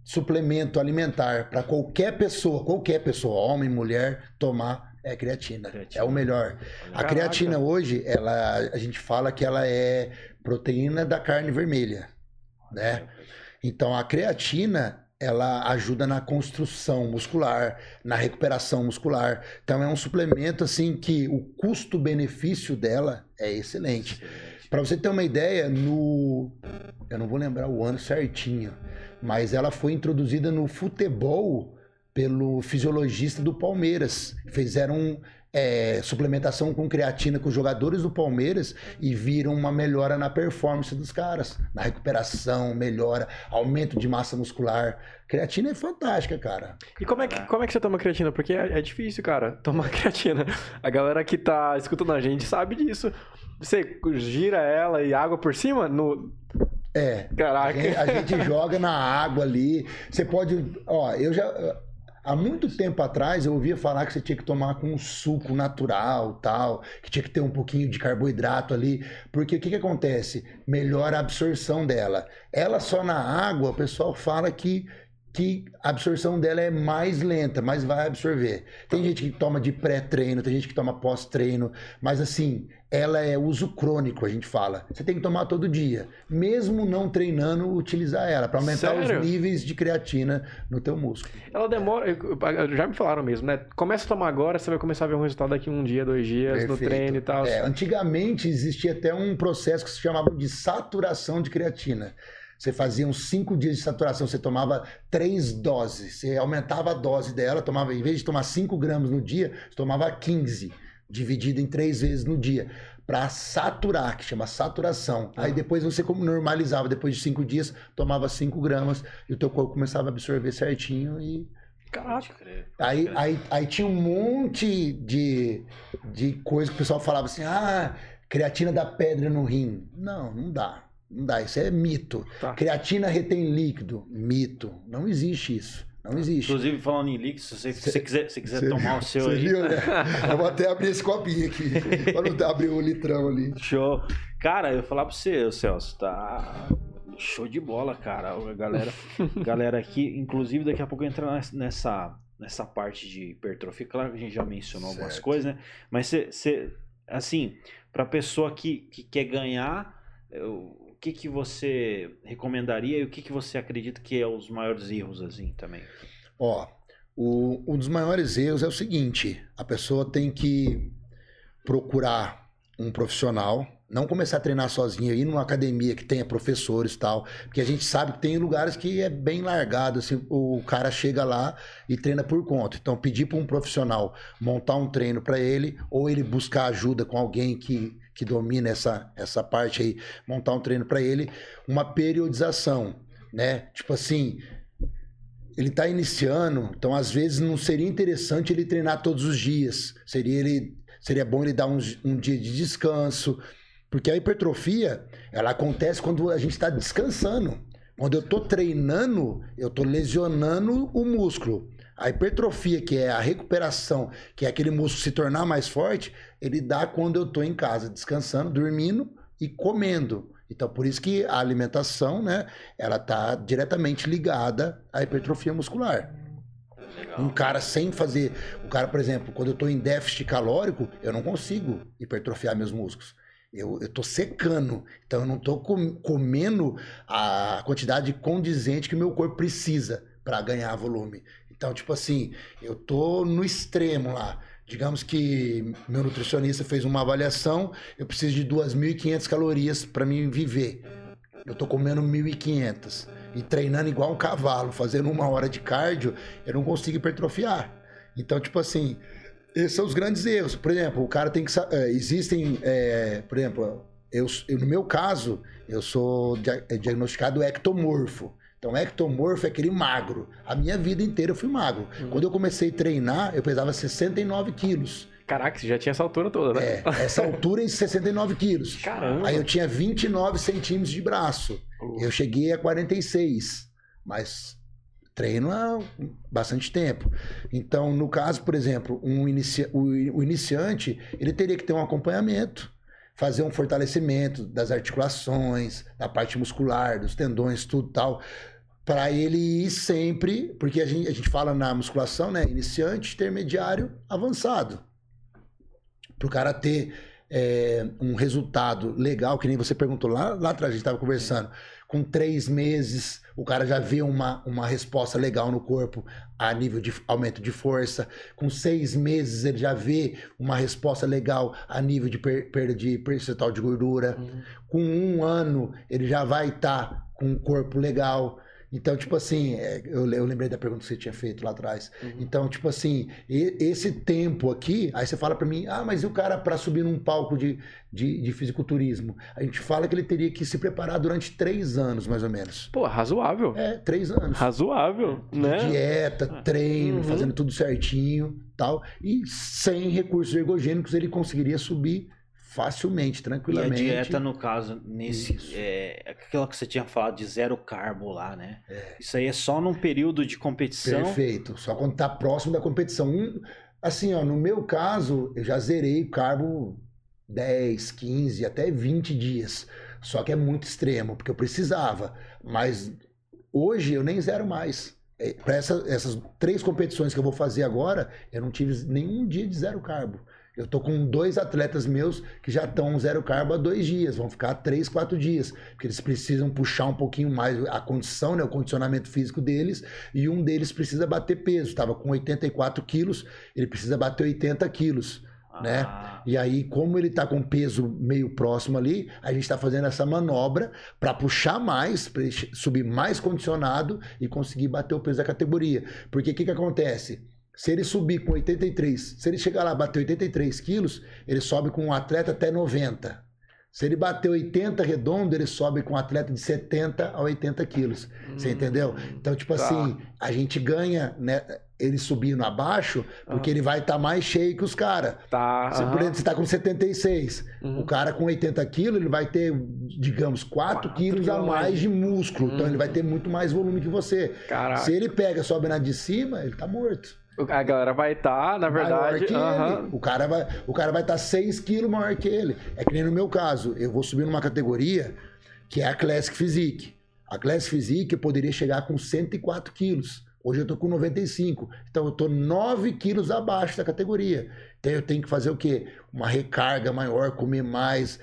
S3: suplemento alimentar para qualquer pessoa, qualquer pessoa, homem, mulher, tomar é creatina. creatina. É o melhor. Caraca. A creatina hoje, ela, a gente fala que ela é proteína da carne vermelha, né? Então a creatina ela ajuda na construção muscular, na recuperação muscular. Então é um suplemento assim que o custo-benefício dela é excelente. Para você ter uma ideia, no eu não vou lembrar o ano certinho, mas ela foi introduzida no futebol pelo fisiologista do Palmeiras. Fizeram é, suplementação com creatina com os jogadores do Palmeiras e viram uma melhora na performance dos caras, na recuperação, melhora, aumento de massa muscular. Creatina é fantástica, cara.
S2: E como é que, como é que você toma creatina? Porque é, é difícil, cara, tomar creatina. A galera que tá escutando a gente sabe disso. Você gira ela e água por cima no,
S3: é. Caraca. A gente, a gente, joga na água ali. Você pode. Ó, eu já. Há muito tempo atrás eu ouvia falar que você tinha que tomar com um suco natural, tal, que tinha que ter um pouquinho de carboidrato ali, porque o que, que acontece? Melhora a absorção dela. Ela só na água, o pessoal fala que que a absorção dela é mais lenta, mas vai absorver. Tem gente que toma de pré-treino, tem gente que toma pós-treino, mas assim, ela é uso crônico, a gente fala. Você tem que tomar todo dia, mesmo não treinando, utilizar ela para aumentar Sério? os níveis de creatina no teu músculo.
S2: Ela demora, já me falaram mesmo, né? Começa a tomar agora, você vai começar a ver um resultado daqui um dia, dois dias Perfeito. no treino e tal.
S3: É, antigamente existia até um processo que se chamava de saturação de creatina. Você fazia uns cinco dias de saturação, você tomava três doses. Você aumentava a dose dela, tomava, em vez de tomar 5 gramas no dia, você tomava 15 dividido em três vezes no dia, para saturar, que chama saturação. Aí depois você normalizava, depois de cinco dias, tomava 5 gramas e o teu corpo começava a absorver certinho e.
S2: Caraca.
S3: Aí, aí, aí tinha um monte de, de coisa que o pessoal falava assim: ah, creatina dá pedra no rim. Não, não dá. Não dá, isso é mito. Tá. Creatina retém líquido. Mito. Não existe isso. Não existe.
S1: Inclusive, falando em líquido, se você, cê, quiser, se quiser cê, tomar o seu aí.
S3: Viu, né? Eu vou até abrir esse copinho aqui. para não abrir o litrão ali.
S1: Show. Cara, eu vou falar pra você, Celso, tá. Show de bola, cara. A galera, galera aqui, inclusive, daqui a pouco entra nessa, nessa parte de hipertrofia. Claro que a gente já mencionou certo. algumas coisas, né? Mas você, assim, pra pessoa que, que quer ganhar, eu, que, que você recomendaria e o que, que você acredita que é os maiores erros assim também?
S3: Ó, o, um dos maiores erros é o seguinte: a pessoa tem que procurar um profissional não começar a treinar sozinho, ir numa academia que tenha professores e tal, porque a gente sabe que tem lugares que é bem largado, assim, o cara chega lá e treina por conta. Então, pedir para um profissional montar um treino para ele, ou ele buscar ajuda com alguém que, que domina essa, essa parte aí, montar um treino para ele, uma periodização, né? Tipo assim, ele está iniciando, então às vezes não seria interessante ele treinar todos os dias, seria ele seria bom ele dar um, um dia de descanso, porque a hipertrofia, ela acontece quando a gente está descansando. Quando eu estou treinando, eu estou lesionando o músculo. A hipertrofia, que é a recuperação, que é aquele músculo se tornar mais forte, ele dá quando eu estou em casa, descansando, dormindo e comendo. Então, por isso que a alimentação, né, ela está diretamente ligada à hipertrofia muscular. Um cara sem fazer. O cara, por exemplo, quando eu estou em déficit calórico, eu não consigo hipertrofiar meus músculos. Eu, estou secando, então eu não estou com, comendo a quantidade condizente que o meu corpo precisa para ganhar volume. Então, tipo assim, eu tô no extremo lá. Digamos que meu nutricionista fez uma avaliação, eu preciso de 2.500 calorias para mim viver. Eu tô comendo 1.500 e treinando igual um cavalo, fazendo uma hora de cardio, eu não consigo hipertrofiar. Então, tipo assim, esses são os grandes erros. Por exemplo, o cara tem que. É, existem. É, por exemplo, eu, eu, no meu caso, eu sou é, diagnosticado ectomorfo. Então, ectomorfo é aquele magro. A minha vida inteira eu fui magro. Uhum. Quando eu comecei a treinar, eu pesava 69 quilos.
S2: Caraca, você já tinha essa altura toda,
S3: né? É, essa altura em 69 quilos.
S2: Caramba!
S3: Aí eu tinha 29 centímetros de braço. Eu cheguei a 46. Mas treino há bastante tempo. Então, no caso, por exemplo, um inicia, o, o iniciante, ele teria que ter um acompanhamento, fazer um fortalecimento das articulações, da parte muscular, dos tendões, tudo tal, para ele ir sempre, porque a gente, a gente fala na musculação, né, iniciante, intermediário, avançado. Para o cara ter é, um resultado legal, que nem você perguntou lá, lá atrás, a gente estava conversando com três meses, o cara já vê uma, uma resposta legal no corpo a nível de aumento de força. Com seis meses, ele já vê uma resposta legal a nível de per, perda de percentual de gordura. Uhum. Com um ano, ele já vai estar tá com um corpo legal. Então, tipo assim, é, eu, eu, lembrei da pergunta que você tinha feito lá atrás. Uhum. Então, tipo assim, esse tempo aqui, aí você fala para mim, ah, mas e o cara para subir num palco de, de, de, fisiculturismo? A gente fala que ele teria que se preparar durante três anos, mais ou menos.
S2: Pô, razoável.
S3: É, três anos.
S2: Razoável, né?
S3: Dieta, treino, uhum. fazendo tudo certinho tal. E sem recursos ergogênicos ele conseguiria subir facilmente, tranquilamente.
S1: E a dieta, no caso, nesse. É, aquela que você tinha falado de zero carbo lá, né? É. Isso aí é só num período de competição.
S3: Perfeito. Só quando tá próximo da competição. Um, assim, ó, no meu caso, eu já zerei carbo 10, 15, até 20 dias. Só que é muito extremo, porque eu precisava. Mas hoje eu nem zero mais. é, para essa, essas três competições que eu vou fazer agora, eu não tive nenhum dia de zero carbo. Eu tô com dois atletas meus que já estão zero carbo há dois dias, vão ficar três, quatro dias, porque eles precisam puxar um pouquinho mais a condição, né, o condicionamento físico deles, e um deles precisa bater peso. Estava com 84 quilos, ele precisa bater 80 quilos. Né? Ah. E aí, como ele está com peso meio próximo ali, a gente está fazendo essa manobra para puxar mais, para subir mais condicionado e conseguir bater o peso da categoria. Porque o que, que acontece? Se ele subir com 83, se ele chegar lá e bater 83 quilos, ele sobe com um atleta até 90. Se ele bater 80 redondo, ele sobe com um atleta de 70 a 80 quilos. Você hum, entendeu? Então, tipo tá. assim, a gente ganha, né? Ele subindo abaixo, porque uhum. ele vai estar tá mais cheio que os caras.
S2: Tá.
S3: Se, uhum. Por exemplo, você está com 76. Uhum. O cara com 80 quilos, ele vai ter, digamos, 4, 4 quilos a mais de músculo. Então, ele vai ter muito mais volume que você.
S2: Caraca.
S3: Se ele pega, sobe na de cima, ele está morto.
S2: A galera vai estar, tá, na verdade.
S3: O cara vai o cara vai estar tá 6 quilos maior que ele. É que nem no meu caso, eu vou subir numa categoria que é a Classic Physique. A Classic Physique eu poderia chegar com 104 quilos. Hoje eu tô com 95. Então eu tô 9 quilos abaixo da categoria. Então eu tenho que fazer o quê? Uma recarga maior, comer mais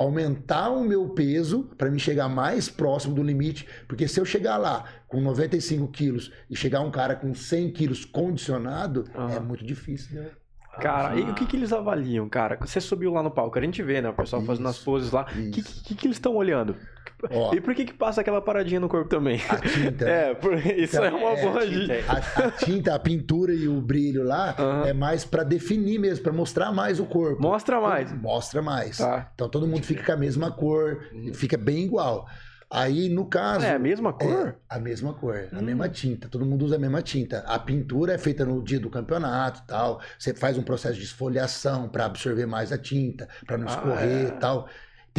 S3: aumentar o meu peso para me chegar mais próximo do limite, porque se eu chegar lá com 95 quilos e chegar um cara com 100 quilos condicionado, uhum. é muito difícil, né?
S2: Cara, e o que, que eles avaliam, cara? Você subiu lá no palco, a gente vê, né? O pessoal isso, fazendo as poses lá. O que, que, que, eles estão olhando? Ó, e por que que passa aquela paradinha no corpo também?
S3: A tinta.
S2: é, por, isso então, é uma é, boa
S3: dica. A, a, tinta, a pintura e o brilho lá uhum. é mais para definir mesmo, para mostrar mais o corpo.
S2: Mostra mais.
S3: Então, mostra mais. Tá. Então todo mundo fica com a mesma cor, hum. fica bem igual. Aí, no caso.
S2: É a mesma cor?
S3: É a mesma cor, hum. a mesma tinta. Todo mundo usa a mesma tinta. A pintura é feita no dia do campeonato tal. Você faz um processo de esfoliação para absorver mais a tinta, para não ah, escorrer e é. tal.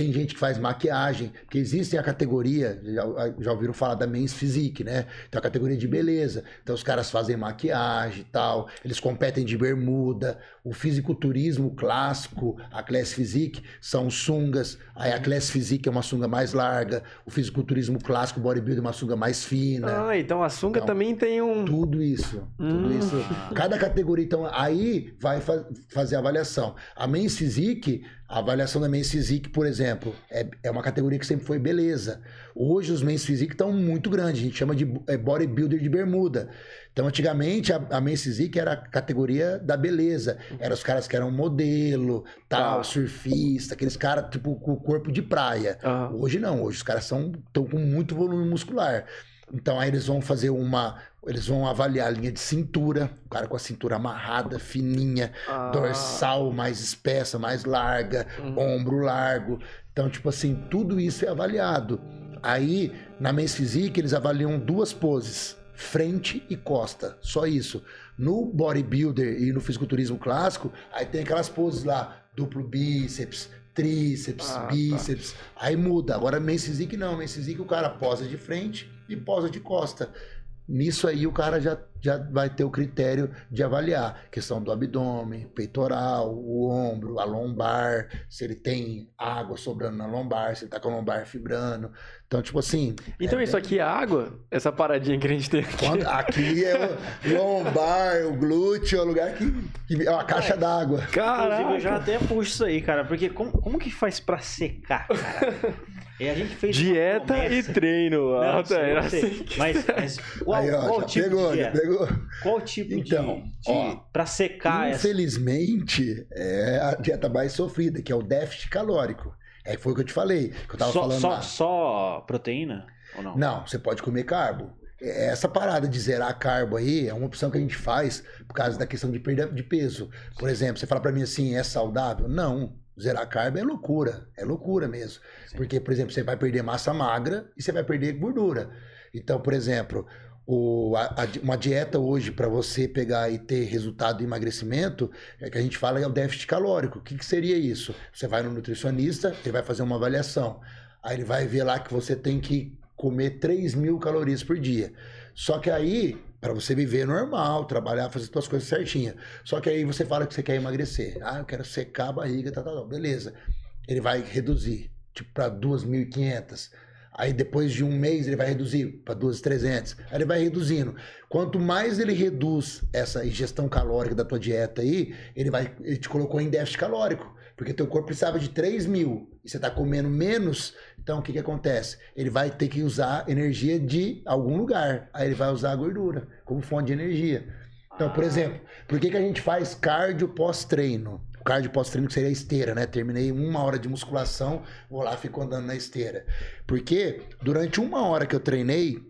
S3: Tem gente que faz maquiagem, porque existe a categoria, já, já ouviram falar da Men's Physique, né? Então a categoria de beleza. Então os caras fazem maquiagem e tal, eles competem de bermuda. O fisiculturismo clássico, a Class Physique, são sungas. Aí a Class Physique é uma sunga mais larga. O fisiculturismo clássico, bodybuilding, é uma sunga mais fina.
S2: Ah, então a sunga então, também tem um.
S3: Tudo isso. Tudo hum. isso. Cada categoria, então, aí vai fa fazer a avaliação. A Men's Physique a avaliação da Men's Physique, por exemplo, é, é uma categoria que sempre foi beleza. Hoje os Men's Physique estão muito grandes, a gente chama de é, bodybuilder de bermuda. Então, antigamente, a, a Men's Physique era a categoria da beleza. Eram os caras que eram modelo, tal, ah. surfista, aqueles caras, tipo, com o corpo de praia. Ah. Hoje não, hoje os caras estão com muito volume muscular. Então aí eles vão fazer uma. Eles vão avaliar a linha de cintura, o cara com a cintura amarrada, fininha, ah. dorsal mais espessa, mais larga, uhum. ombro largo. Então, tipo assim, tudo isso é avaliado. Aí, na Men's Physique, eles avaliam duas poses, frente e costa, só isso. No bodybuilder e no fisiculturismo clássico, aí tem aquelas poses lá, duplo bíceps, tríceps, ah, tá. bíceps, tá. aí muda. Agora, Men's Physique não, Men's Physique o cara posa de frente e posa de costa. Nisso aí o cara já, já vai ter o critério de avaliar questão do abdômen, peitoral, o ombro, a lombar, se ele tem água sobrando na lombar, se ele tá com a lombar fibrando. Então, tipo assim.
S2: Então, é isso bem... aqui é água? Essa paradinha que a gente tem aqui.
S3: Quando, aqui é o lombar, o glúteo, é o lugar que, que é uma caixa d'água.
S1: Inclusive, eu já até puxo isso aí, cara, porque como, como que faz pra secar, cara? E a gente fez
S2: Dieta e treino. Não,
S1: alta, era assim. Mas, mas qual, Aí, ó, qual tipo pegou, de dieta? Qual tipo então, de, de para secar
S3: Infelizmente, essa... é a dieta mais sofrida, que é o déficit calórico. É foi o que eu te falei, que eu tava
S1: só,
S3: falando.
S1: Só, lá. só proteína ou não?
S3: Não, você pode comer carbo. Essa parada de zerar carbo aí é uma opção que a gente faz por causa da questão de perda de peso. Por exemplo, você fala para mim assim, é saudável? Não. Zerar carbo é loucura, é loucura mesmo. Sim. Porque, por exemplo, você vai perder massa magra e você vai perder gordura. Então, por exemplo, o, a, a, uma dieta hoje para você pegar e ter resultado de emagrecimento, é que a gente fala é o déficit calórico. O que, que seria isso? Você vai no nutricionista, ele vai fazer uma avaliação. Aí ele vai ver lá que você tem que comer 3 mil calorias por dia. Só que aí para você viver normal, trabalhar, fazer suas coisas certinha. Só que aí você fala que você quer emagrecer. Ah, eu quero secar a barriga, tá, tá, tá. Beleza. Ele vai reduzir, tipo, para 2.500. Aí depois de um mês ele vai reduzir para 2,300. Aí ele vai reduzindo. Quanto mais ele reduz essa ingestão calórica da tua dieta aí, ele vai, ele te colocou em déficit calórico. Porque teu corpo precisava de 3 mil e você está comendo menos, então o que, que acontece? Ele vai ter que usar energia de algum lugar. Aí ele vai usar a gordura como fonte de energia. Então, por ah. exemplo, por que, que a gente faz cardio pós-treino? O cardio pós-treino seria a esteira, né? Terminei uma hora de musculação, vou lá, fico andando na esteira. Porque durante uma hora que eu treinei,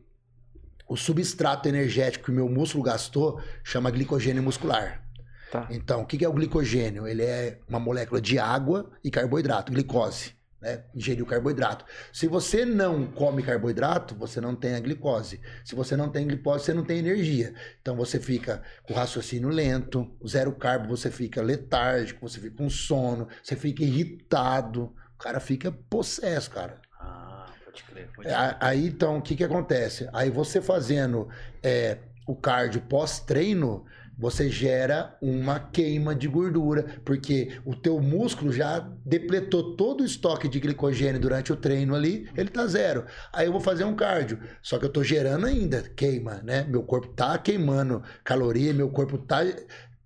S3: o substrato energético que o meu músculo gastou chama glicogênio muscular. Tá. Então, o que é o glicogênio? Ele é uma molécula de água e carboidrato, glicose né, ingerir o carboidrato. Se você não come carboidrato, você não tem a glicose. Se você não tem glicose, você não tem energia. Então você fica com raciocínio lento, zero carbo, você fica letárgico, você fica com sono, você fica irritado. O cara fica possesso, cara.
S1: Ah, pode crer. Pode é, crer.
S3: Aí então, o que que acontece? Aí você fazendo é, o cardio pós-treino, você gera uma queima de gordura, porque o teu músculo já depletou todo o estoque de glicogênio durante o treino ali, ele tá zero. Aí eu vou fazer um cardio, só que eu tô gerando ainda queima, né? Meu corpo tá queimando caloria, meu corpo tá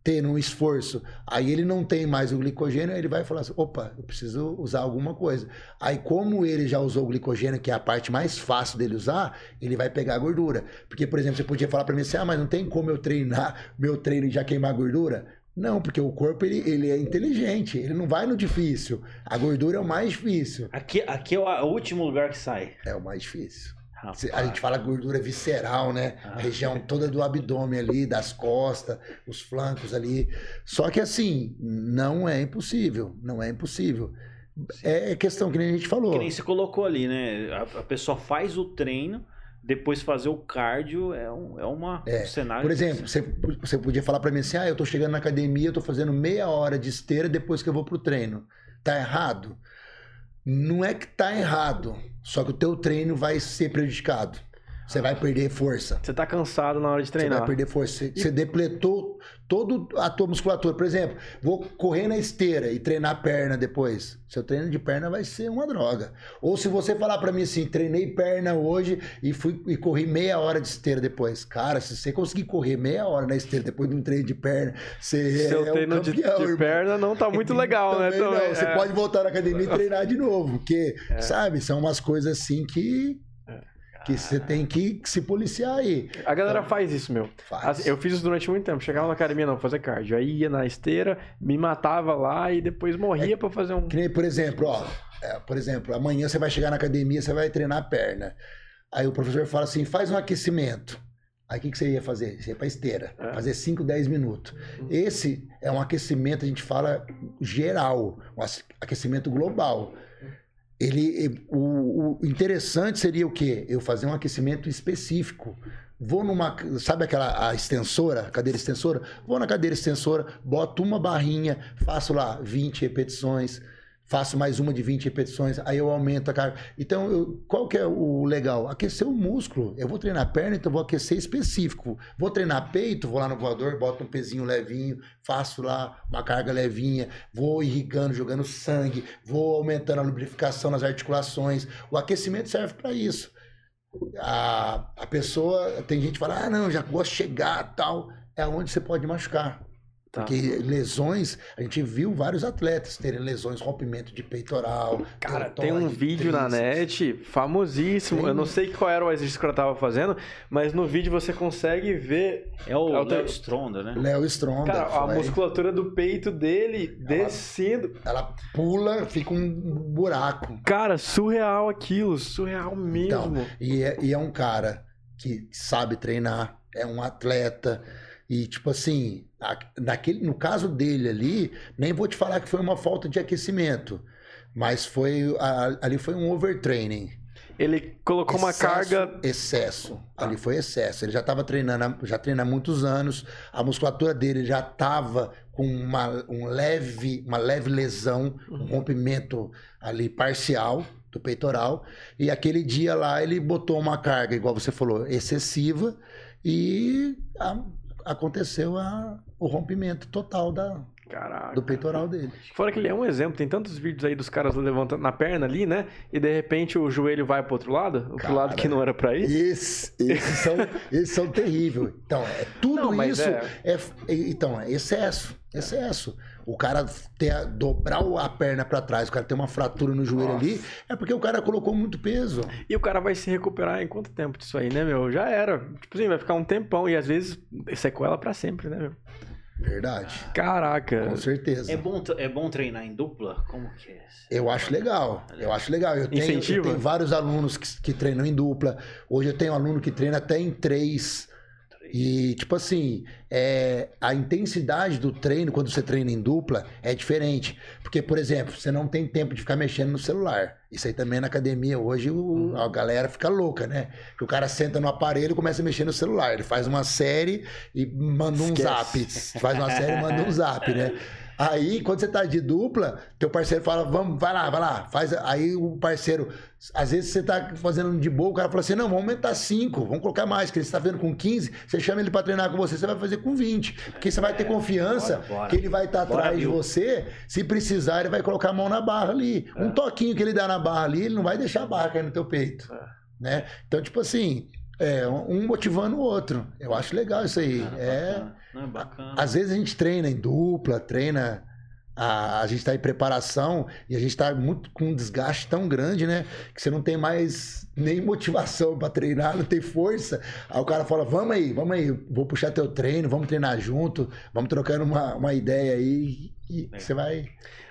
S3: tendo um esforço, aí ele não tem mais o glicogênio, ele vai falar assim, opa, eu preciso usar alguma coisa. Aí como ele já usou o glicogênio, que é a parte mais fácil dele usar, ele vai pegar a gordura. Porque, por exemplo, você podia falar para mim assim, ah, mas não tem como eu treinar meu treino e já queimar gordura? Não, porque o corpo ele, ele é inteligente, ele não vai no difícil. A gordura é o mais difícil.
S1: Aqui, aqui é o último lugar que sai.
S3: É o mais difícil. Rapaz. A gente fala gordura visceral, né? Ah. A região toda do abdômen ali, das costas, os flancos ali. Só que assim, não é impossível. Não é impossível. Sim. É questão que nem a gente falou. Que
S1: nem se colocou ali, né? A, a pessoa faz o treino, depois fazer o cardio é, um, é uma, é. um cenário.
S3: Por exemplo, você, você podia falar para mim assim: ah, eu tô chegando na academia, eu tô fazendo meia hora de esteira depois que eu vou pro treino. Tá errado? Não é que tá errado, só que o teu treino vai ser prejudicado. Você vai perder força.
S2: Você tá cansado na hora de treinar.
S3: Você vai perder força. Você, e... você depletou toda a tua musculatura. Por exemplo, vou correr na esteira e treinar perna depois. Seu treino de perna vai ser uma droga. Ou se você falar para mim assim, treinei perna hoje e fui e corri meia hora de esteira depois. Cara, se você conseguir correr meia hora na esteira depois de um treino de perna, você
S2: Seu é treino campeão, de, de perna não tá muito legal, né?
S3: Também, não. Você é... pode voltar na academia e treinar de novo, porque, é. sabe, são umas coisas assim que que você tem que se policiar aí.
S2: A galera então, faz isso, meu. Faz. Eu fiz isso durante muito tempo. Chegava na academia, não, fazer cardio. Aí ia na esteira, me matava lá e depois morria é, para fazer um.
S3: Que nem, por exemplo, ó. É, por exemplo, amanhã você vai chegar na academia, você vai treinar a perna. Aí o professor fala assim: faz um aquecimento. Aí o que, que você ia fazer? Você ia pra esteira, é. fazer 5, 10 minutos. Uhum. Esse é um aquecimento, a gente fala geral, um aquecimento global ele o, o, interessante seria o quê? Eu fazer um aquecimento específico. Vou numa, sabe aquela a extensora, cadeira extensora? Vou na cadeira extensora, boto uma barrinha, faço lá 20 repetições, faço mais uma de 20 repetições, aí eu aumento a carga. Então, eu, qual que é o legal? Aquecer o músculo. Eu vou treinar perna, então vou aquecer específico. Vou treinar peito, vou lá no voador, boto um pezinho levinho, faço lá uma carga levinha, vou irrigando, jogando sangue, vou aumentando a lubrificação nas articulações. O aquecimento serve para isso. A, a pessoa, tem gente que fala, ah, não, já gosto de chegar, tal. É onde você pode machucar. Tá. Porque lesões, a gente viu vários atletas terem lesões, rompimento de peitoral.
S2: Cara, tem um vídeo na net famosíssimo. Tem... Eu não sei qual era o exercício que ela tava fazendo, mas no vídeo você consegue ver.
S1: É o Léo Stronda, né?
S3: Léo Stronda.
S2: Cara, a musculatura do peito dele ela, descendo.
S3: Ela pula, fica um buraco.
S2: Cara, surreal aquilo, surreal mesmo. Então,
S3: e, é, e é um cara que sabe treinar, é um atleta. E, tipo assim, naquele, no caso dele ali, nem vou te falar que foi uma falta de aquecimento, mas foi ali foi um overtraining.
S2: Ele colocou excesso, uma carga.
S3: Excesso. Ah. Ali foi excesso. Ele já estava treinando, já treina há muitos anos. A musculatura dele já estava com uma, um leve, uma leve lesão, um uhum. rompimento ali parcial do peitoral. E aquele dia lá ele botou uma carga, igual você falou, excessiva. E a, aconteceu a, o rompimento total da.
S2: Caraca.
S3: do peitoral dele.
S2: Fora que ele é um exemplo, tem tantos vídeos aí dos caras levantando na perna ali, né? E de repente o joelho vai pro outro lado, o
S3: Cara,
S2: lado que não era pra ir.
S3: Esse, esses, são, esses são terríveis. Então, é, tudo
S2: Não,
S3: isso
S2: é-
S3: é... é- Então, é excesso. Excesso. O cara ter, a- dobrar a perna pra trás, o cara ter uma fratura no joelho
S2: Nossa.
S3: ali, é porque o cara colocou muito peso.
S2: E o cara vai se recuperar em quanto tempo disso aí, né, meu? Já era. Tipo assim, vai ficar um tempão e às vezes sequela pra sempre, né, meu?
S3: Verdade.
S2: Caraca.
S3: Com certeza.
S1: É bom, é bom treinar em dupla? Como que é?
S3: Eu acho legal, eu acho legal. Eu tenho, eu tenho vários alunos que, que treinam em dupla. Hoje eu tenho um aluno que treina até em três. E, tipo assim, é, a intensidade do treino, quando você treina em dupla, é diferente. Porque, por exemplo, você não tem tempo de ficar mexendo no celular. Isso aí também na academia hoje o- a galera fica louca, né? Que o cara senta no aparelho e começa a mexer no celular. Ele faz uma série e manda um
S2: Esquece.
S3: zap. Faz uma série e manda um zap, né? Aí, quando você tá de dupla, teu parceiro fala, vamos, vai lá, vai lá. Faz, aí o parceiro, às vezes você tá fazendo de boa, o cara fala assim, não, vamos aumentar 5, vamos colocar mais, que ele está vendo com 15, você chama ele para treinar com você, você vai fazer com 20. Porque você vai ter confiança
S1: bora, bora.
S3: que ele vai estar
S1: Bora,
S3: atrás de você, se precisar, ele vai colocar a mão na barra ali. Um toquinho que ele dá na barra ali, ele não vai deixar a barra cair no teu peito. Né? Então, tipo assim, é, um motivando o outro. Eu acho legal isso aí.
S1: Cara,
S3: é...
S1: bacana. Não é bacana.
S3: Às vezes a gente treina em dupla, treina. A, a gente está em preparação e a gente está muito com um desgaste tão grande, né? Que você não tem mais nem motivação para treinar, não tem força. Aí o cara fala: vamos aí, vamos aí, vou puxar teu treino, vamos treinar junto, vamos trocando uma, uma ideia aí e
S1: Legal.
S3: você vai.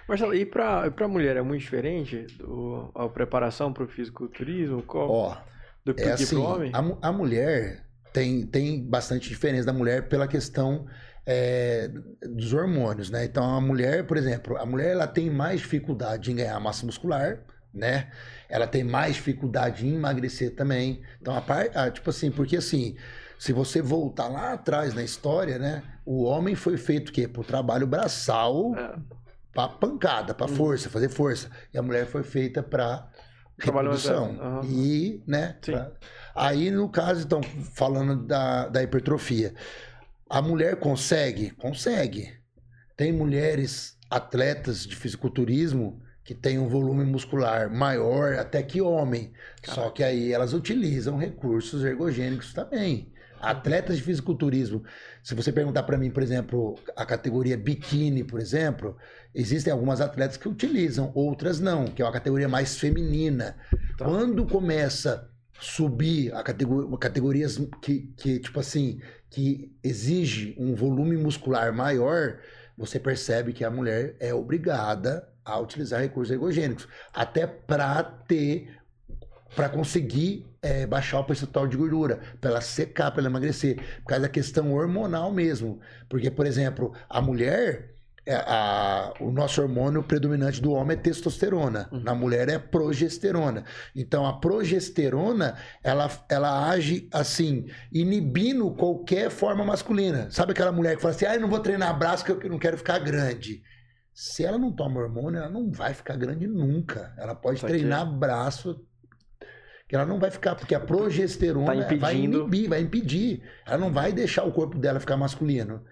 S2: Marcelo, e pra, pra mulher é muito diferente do, a preparação pro fisiculturismo qual-
S3: Ó,
S2: do que,
S3: é assim:
S2: pro homem?
S3: a, a mulher tem, tem bastante diferença da mulher pela questão é, dos hormônios, né? Então a mulher, por exemplo, a mulher ela tem mais dificuldade em ganhar massa muscular, né? Ela tem mais dificuldade em emagrecer também. Então a parte, tipo assim, porque assim, se você voltar lá atrás na história, né? O homem foi feito o quê? Pro trabalho braçal,
S2: É.
S3: pra pancada, pra
S2: Uhum.
S3: força, fazer força. E a mulher foi feita pra reprodução.
S2: aham.
S3: E, né?
S2: Sim.
S3: pra- Aí, no caso, então, falando da, da hipertrofia, a mulher consegue? Consegue. Tem mulheres atletas de fisiculturismo que têm um volume muscular maior até que homem. Só que aí elas utilizam recursos ergogênicos também. Atletas de fisiculturismo, se você perguntar para mim, por exemplo, a categoria biquíni, por exemplo, existem algumas atletas que utilizam, outras não, que é uma categoria mais feminina.
S2: Tá.
S3: Quando começa subir a categor- categorias que, que, tipo assim, que exige um volume muscular maior, você percebe que a mulher é obrigada a utilizar recursos ergogênicos, até para ter, para conseguir é, baixar o percentual de gordura, para ela secar, para ela emagrecer, por causa da questão hormonal mesmo. Porque, por exemplo, a mulher, a- o nosso hormônio predominante do homem é testosterona,
S2: Uhum.
S3: na mulher é progesterona. Então, a progesterona, ela, ela age assim, inibindo qualquer forma masculina. Sabe aquela mulher que fala assim, ah, eu não vou treinar braço porque eu não quero ficar grande. Se ela não toma hormônio, ela não vai ficar grande nunca. Ela pode treinar braço que ela não vai ficar, porque a progesterona
S2: Tá
S3: vai inibir, vai impedir. Ela não vai deixar o corpo dela ficar masculino.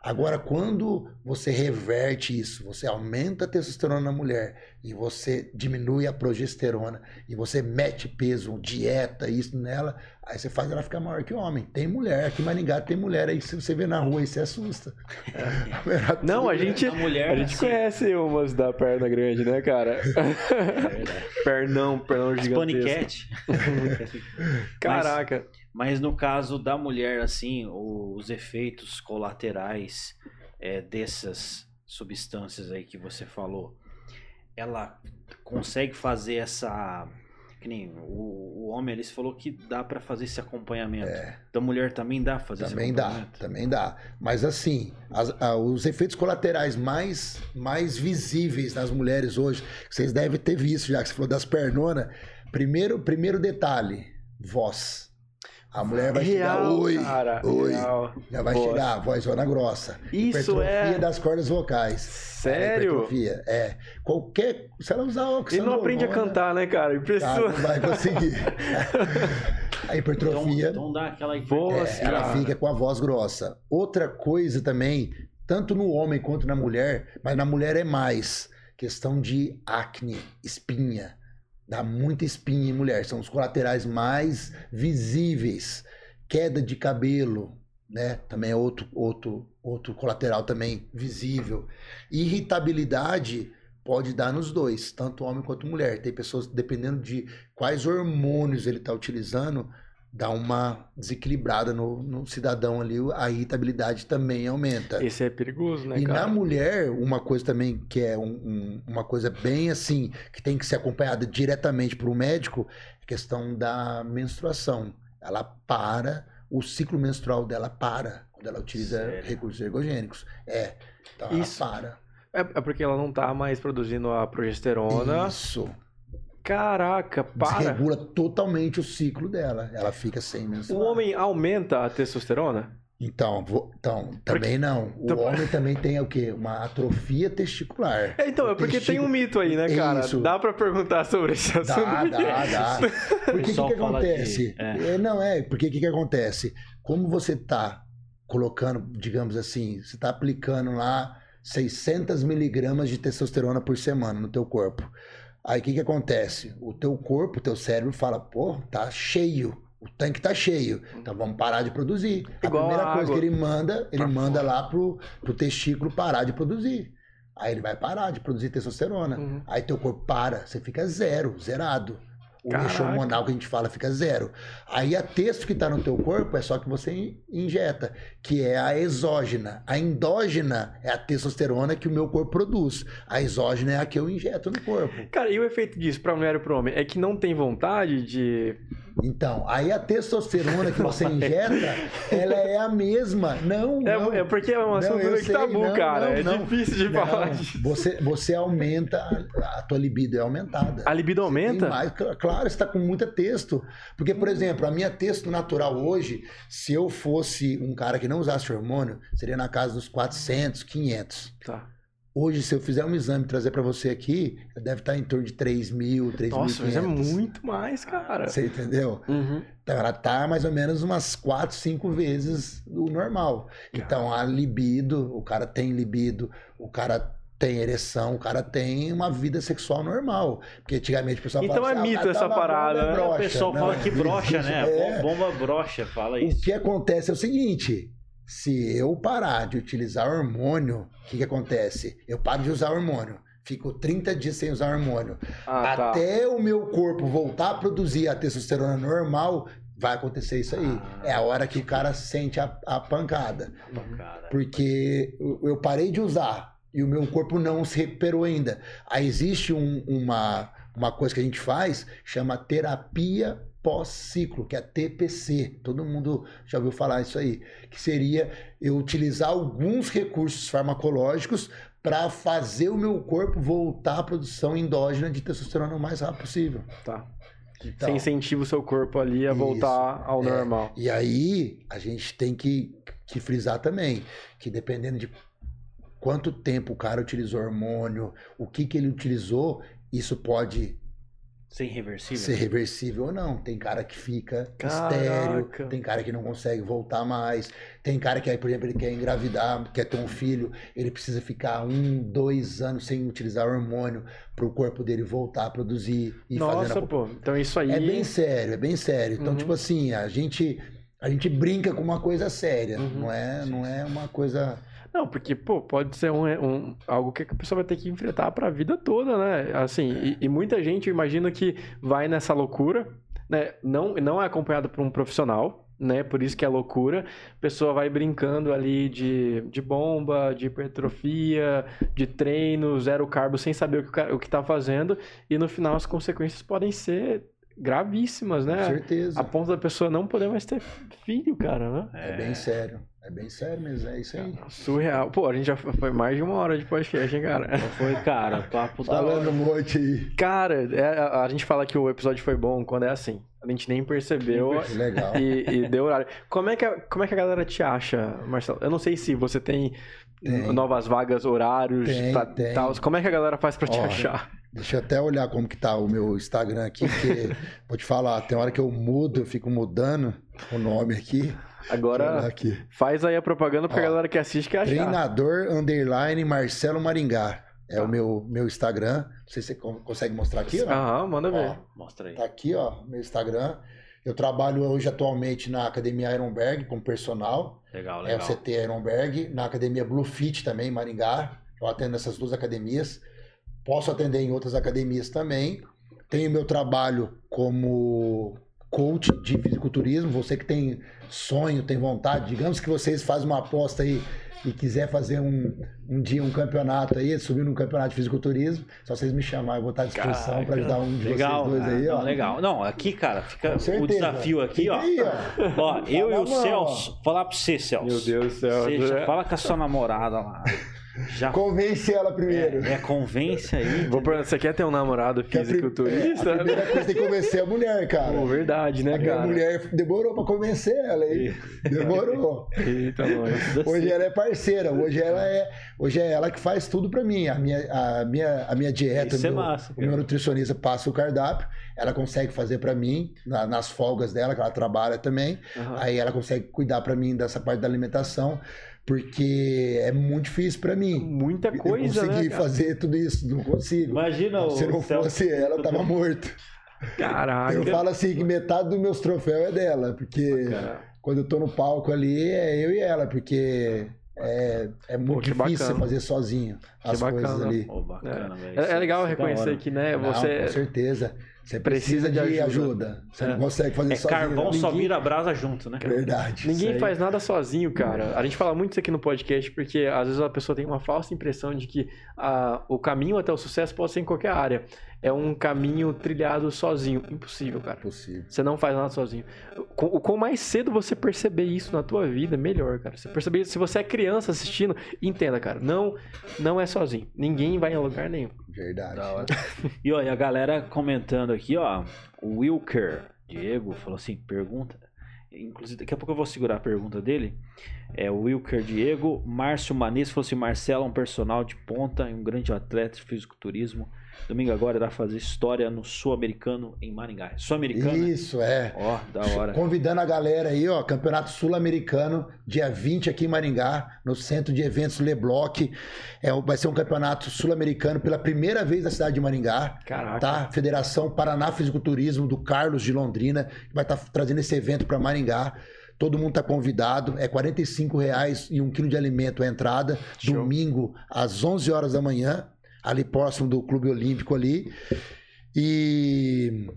S3: Agora, quando você reverte isso, você aumenta a testosterona na mulher e você diminui a progesterona e você mete peso, dieta, isso nela, aí você faz ela ficar maior que o homem. Tem mulher, aqui em Maringá tem mulher aí, se você vê na rua aí, você assusta.
S2: Não, a gente,
S1: A mulher,
S2: a gente
S1: assim,
S2: conhece umas da perna grande, né, cara?
S1: É.
S2: Pernão, pernão gigantesco.
S1: paniquete.
S2: Caraca.
S1: Mas no caso da mulher, assim, os efeitos colaterais é, dessas substâncias aí que você falou, ela consegue fazer essa. Que nem o, o homem ali falou que dá pra fazer esse acompanhamento. Da mulher também dá pra fazer
S3: Também
S1: esse
S3: dá,
S1: acompanhamento?
S3: também dá. Mas assim, as- a- os efeitos colaterais mais, mais visíveis nas mulheres hoje, vocês devem ter visto já que você falou das pernonas. Primeiro, primeiro detalhe, voz. A mulher vai chegar,
S2: Real,
S3: oi,
S2: cara.
S3: oi.
S2: real.
S3: Já vai
S2: Voz.
S3: chegar a vozona grossa.
S2: Isso
S3: hipertrofia
S2: é-
S3: das cordas vocais.
S2: Sério?
S3: Hipertrofia, é. Qualquer. Se ela usar óculos.
S2: Ele não aprende a cantar, né, cara?
S3: Tá,
S2: Impressionante.
S3: não vai conseguir. a
S1: Então,
S3: hipertrofia.
S1: então dá aquela
S2: Voz,
S3: É, ela fica com a voz grossa. Outra coisa também tanto no homem quanto na mulher, mas na mulher é mais questão de acne, espinha. Dá muita espinha em mulher, são os colaterais mais visíveis. Queda de cabelo, né? Também é outro, outro, outro colateral também visível. Irritabilidade pode dar nos dois, tanto homem quanto mulher. Tem pessoas, dependendo de quais hormônios ele está utilizando, dá uma desequilibrada no, no, cidadão ali, a irritabilidade também aumenta.
S2: Esse é perigoso, né,
S3: e
S2: cara?
S3: na mulher, uma coisa também que é um, um, uma coisa bem assim, que tem que ser acompanhada diretamente por um médico, é a questão da menstruação. Ela para, o ciclo menstrual dela para quando ela utiliza Sério? recursos ergogênicos. É, então Isso. ela para.
S2: É, é porque ela não tá mais produzindo a progesterona.
S3: Isso.
S2: Caraca, para.
S3: Desregula totalmente o ciclo dela. Ela fica sem menstruar.
S2: O homem aumenta a testosterona?
S3: Então, vou, então também porque... não. O então... homem também tem o quê? Uma atrofia testicular.
S2: É, então, é porque tem um mito aí, né, cara? Isso. Dá para perguntar sobre esse assunto?
S3: Dá, dá, dá. Porque o que, que acontece? É. É, não, é, porque o que, que acontece? Como você tá colocando, digamos assim, você tá aplicando lá 600 miligramas de testosterona por semana no teu corpo. Aí o que, que acontece? O teu corpo, o teu cérebro fala, pô, tá cheio. O tanque tá cheio. Então vamos parar de produzir. Igual a primeira a coisa que ele manda, ele manda fora. lá pro, pro testículo parar de produzir. Aí ele vai parar de produzir testosterona. Uhum. Aí teu corpo para, você fica zero, zerado. O eixo hormonal que a gente fala fica zero. Aí a texto que está no teu corpo é só que você injeta, que é a exógena. A endógena é a testosterona que o meu corpo produz. A exógena é a que eu injeto no corpo.
S2: Cara, e o efeito disso para mulher e para homem? É que não tem vontade de
S3: então, aí a testosterona que você injeta, ela é a mesma. Não,
S2: é,
S3: não.
S2: É porque é um assunto que tabu, não, cara. Não, é difícil de falar.
S3: Você, você aumenta, a, a tua libido é aumentada.
S2: A libido aumenta?
S3: Mais, claro, você está com muita texto. Porque, por exemplo, a minha texto natural hoje, se eu fosse um cara que não usasse hormônio, seria na casa dos 400, 500.
S2: Tá.
S3: Hoje, se eu fizer um exame e trazer para você aqui, deve estar em torno de 3 mil, 3 mil. Nossa, mas
S2: é muito mais, cara.
S3: Você entendeu?
S2: Uhum.
S3: Então, ela tá mais ou menos umas 4, 5 vezes o normal. Então, a libido, o cara tem libido, o cara tem ereção, o cara tem uma vida sexual normal. Porque antigamente o pessoal
S2: então
S3: fala
S2: Então é assim, mito ah, essa parada, né?
S1: Broxa. O pessoal fala que brocha, né? É. Bomba brocha, fala isso.
S3: O que acontece é o seguinte: se eu parar de utilizar hormônio, o que, que acontece? Eu paro de usar hormônio. Fico 30 dias sem usar hormônio. Ah, tá. Até tá. o meu corpo voltar a produzir a testosterona normal, vai acontecer isso aí. Ah, é a hora que o cara sente a, a pancada. pancada. Porque eu parei de usar e o meu corpo não se recuperou ainda. Aí existe um, uma, uma coisa que a gente faz, chama terapia pós-ciclo, que é TPC. Todo mundo já ouviu falar isso aí, que seria eu utilizar alguns recursos farmacológicos para fazer o meu corpo voltar à produção endógena de testosterona o mais rápido possível.
S2: Tá. Então, Você incentiva o seu corpo ali a isso, voltar ao é, normal.
S3: E aí a gente tem que, que frisar também que dependendo de quanto tempo o cara utilizou hormônio, o que, que ele utilizou, isso pode
S1: Ser reversível?
S3: Ser reversível ou não. Tem cara que fica Caraca. estéreo, tem cara que não consegue voltar mais, tem cara que, aí, por exemplo, ele quer engravidar, quer ter um filho, ele precisa ficar um, dois anos sem utilizar hormônio para o corpo dele voltar a produzir e
S2: Nossa,
S3: fazer.
S2: pô, então isso aí.
S3: É bem sério, é bem sério. Então, uhum. tipo assim, a gente. A gente brinca com uma coisa séria, uhum. não, é, não é uma coisa
S2: não, porque, pô, pode ser um, um, algo que a pessoa vai ter que enfrentar para a vida toda, né? Assim, e, e, muita gente, imagina que vai nessa loucura, né? Não, não é acompanhado por um profissional, né? Por isso que é loucura. A pessoa vai brincando ali de, de bomba, de hipertrofia, de treino, zero carbo, sem saber o que, o que tá fazendo. E no final as consequências podem ser gravíssimas, né?
S3: Com certeza.
S2: A ponto da pessoa não poder mais ter filho, cara, né?
S3: É, é bem sério. É bem sério mesmo, é isso aí.
S2: Surreal. Pô, a gente já foi mais de uma hora de podcast, hein, cara?
S1: Foi, cara. Papo
S3: da Falando muito aí.
S2: Cara, é, a, a, gente fala que o episódio foi bom quando é assim. A gente nem percebeu.
S3: Legal.
S2: E, e deu horário. Como é, que a, como é que a galera te acha, Marcelo? Eu não sei se você tem, tem. novas vagas, horários,
S3: tem,
S2: tá,
S3: tem.
S2: Tal. Como é que a galera faz pra te Ó, achar?
S3: Deixa eu até olhar como que tá o meu Instagram aqui, porque vou te falar, tem hora que eu mudo, eu fico mudando o nome aqui.
S2: Agora, aqui. faz aí a propaganda pra Ó, galera que assiste que achar.
S3: Treinador Underline Marcelo Maringá. É tá. o meu, meu Instagram. Não sei se você consegue mostrar aqui.
S2: Aham, manda ver.
S1: Mostra aí.
S3: Tá aqui, ó, meu Instagram. Eu trabalho hoje atualmente na Academia Ironberg como personal.
S1: Legal, legal.
S3: É o CT Ironberg. Na Academia Blue Fit também, em Maringá. Eu atendo essas duas academias. Posso atender em outras academias também. Tenho meu trabalho como coach de fisiculturismo. Você que tem sonho, tem vontade, digamos que vocês fazem uma aposta aí e quiser fazer um, um dia um campeonato aí, subir num campeonato de fisiculturismo, só vocês me chamar, eu vou estar à disposição para ajudar um de legal, vocês dois aí, ó.
S1: Legal. Não, aqui, cara, fica o desafio aqui, ó. Aí, ó. ó eu e o Celso, falar para você, Celso.
S2: Meu Deus do céu.
S1: Você, fala com a sua namorada lá.
S3: Já... Convence ela primeiro.
S1: É, é convence aí.
S2: Vou perguntar, você quer ter um namorado fisiculturista?
S3: É, a primeira coisa tem que convencer a mulher, cara.
S2: Pô, verdade, né, a cara?
S3: A mulher demorou pra convencer ela, hein? Demorou.
S2: Eita,
S3: hoje ela é parceira, hoje ela é, hoje é ela que faz tudo pra mim. A minha, a minha, a minha dieta,
S1: Isso
S3: meu,
S1: é massa,
S3: o meu nutricionista passa o cardápio, ela consegue fazer pra mim, na, nas folgas dela, que ela trabalha também. Uhum. Aí ela consegue cuidar pra mim dessa parte da alimentação porque é muito difícil para mim.
S2: Muita coisa,
S3: eu consegui
S2: né,
S3: fazer tudo isso, não consigo.
S1: Imagina
S3: Se não fosse ela, eu tava morto.
S2: Caraca.
S3: Eu falo assim que metade dos meus troféus é dela, porque Caraca. quando eu tô no palco ali é eu e ela, porque é, é muito Pô, difícil fazer sozinho as coisas ali.
S1: Pô, bacana,
S2: é. é, é, legal é reconhecer que, né, você...
S3: Não, com certeza. Você precisa, precisa de, ajuda. ajuda. Você é. não consegue fazer é, sozinho.
S1: Carvão
S3: ninguém...
S1: só vira brasa junto, né?
S3: Verdade.
S2: Ninguém faz nada sozinho, cara. A gente fala muito isso aqui no podcast porque às vezes a pessoa tem uma falsa impressão de que a, o caminho até o sucesso pode ser em qualquer área é um caminho trilhado sozinho. Impossível, cara.
S3: Impossível.
S2: Você não faz nada sozinho. O quanto mais cedo você perceber isso na tua vida, melhor, cara. Você perceber se você é criança assistindo, entenda, cara. Não, não é sozinho. Ninguém vai em lugar nenhum.
S3: Verdade.
S1: e olha, a galera comentando aqui, ó. O Wilker, Diego, falou assim: pergunta. Inclusive, daqui a pouco eu vou segurar a pergunta dele. É o Wilker Diego. Márcio Manes falou assim: Marcelo é um personal de ponta, um grande atleta de fisiculturismo. Domingo agora irá fazer história no Sul-Americano em Maringá. Sul-Americano?
S3: Isso, é.
S1: Ó, da hora.
S3: Convidando a galera aí, ó, Campeonato Sul-Americano, dia 20 aqui em Maringá, no Centro de Eventos Lebloc. É, vai ser um campeonato sul-americano pela primeira vez na cidade de Maringá.
S2: Caraca.
S3: Tá? Federação Paraná Fisiculturismo do Carlos de Londrina, vai estar tá trazendo esse evento para Maringá. Todo mundo está convidado. É R$ reais e um quilo de alimento a entrada. Show. Domingo, às 11 horas da manhã ali próximo do Clube Olímpico ali. E,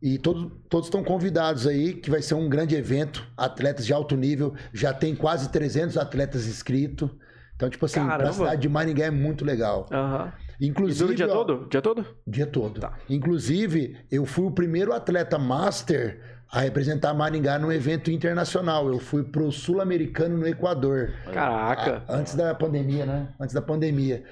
S3: e todos, todos estão convidados aí, que vai ser um grande evento. Atletas de alto nível, já tem quase 300 atletas inscritos. Então, tipo assim, Caramba. a cidade de Maringá é muito legal.
S2: Uhum.
S3: Inclusive.
S2: E dia ó, todo? Dia todo?
S3: Dia todo. Tá. Inclusive, eu fui o primeiro atleta master a representar Maringá num evento internacional. Eu fui pro Sul-Americano no Equador.
S2: Caraca!
S3: A, antes da pandemia, né? Antes da pandemia.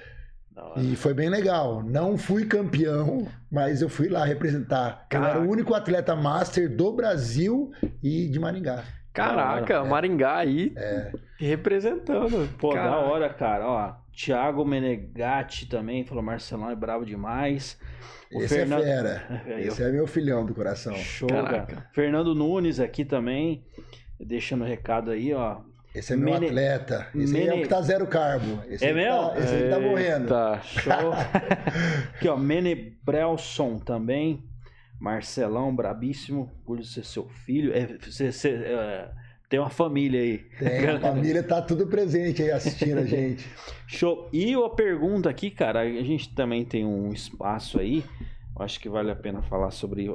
S3: E foi bem legal. Não fui campeão, mas eu fui lá representar. Caraca. Eu era o único atleta master do Brasil e de Maringá.
S2: Caraca, é. Maringá aí é. representando.
S1: Pô, Caraca. da hora, cara. Ó, Thiago Menegatti também falou: Marcelão é bravo demais.
S3: O Esse é Fernando... é fera. Esse é meu filhão do coração.
S1: Show, Caraca. Cara. Fernando Nunes aqui também, deixando recado aí, ó.
S3: Esse é meu Mene... atleta. Esse Mene... é o que tá zero carbo. Esse
S1: é mesmo?
S3: Tá, esse aí tá morrendo.
S1: Tá, show. Aqui, ó, Menebrelson também. Marcelão, brabíssimo. Orgulho de ser seu filho. É, você, você, é, tem uma família aí.
S3: Tem, a família tá tudo presente aí assistindo a gente.
S1: Show. E a pergunta aqui, cara, a gente também tem um espaço aí acho que vale a pena falar sobre.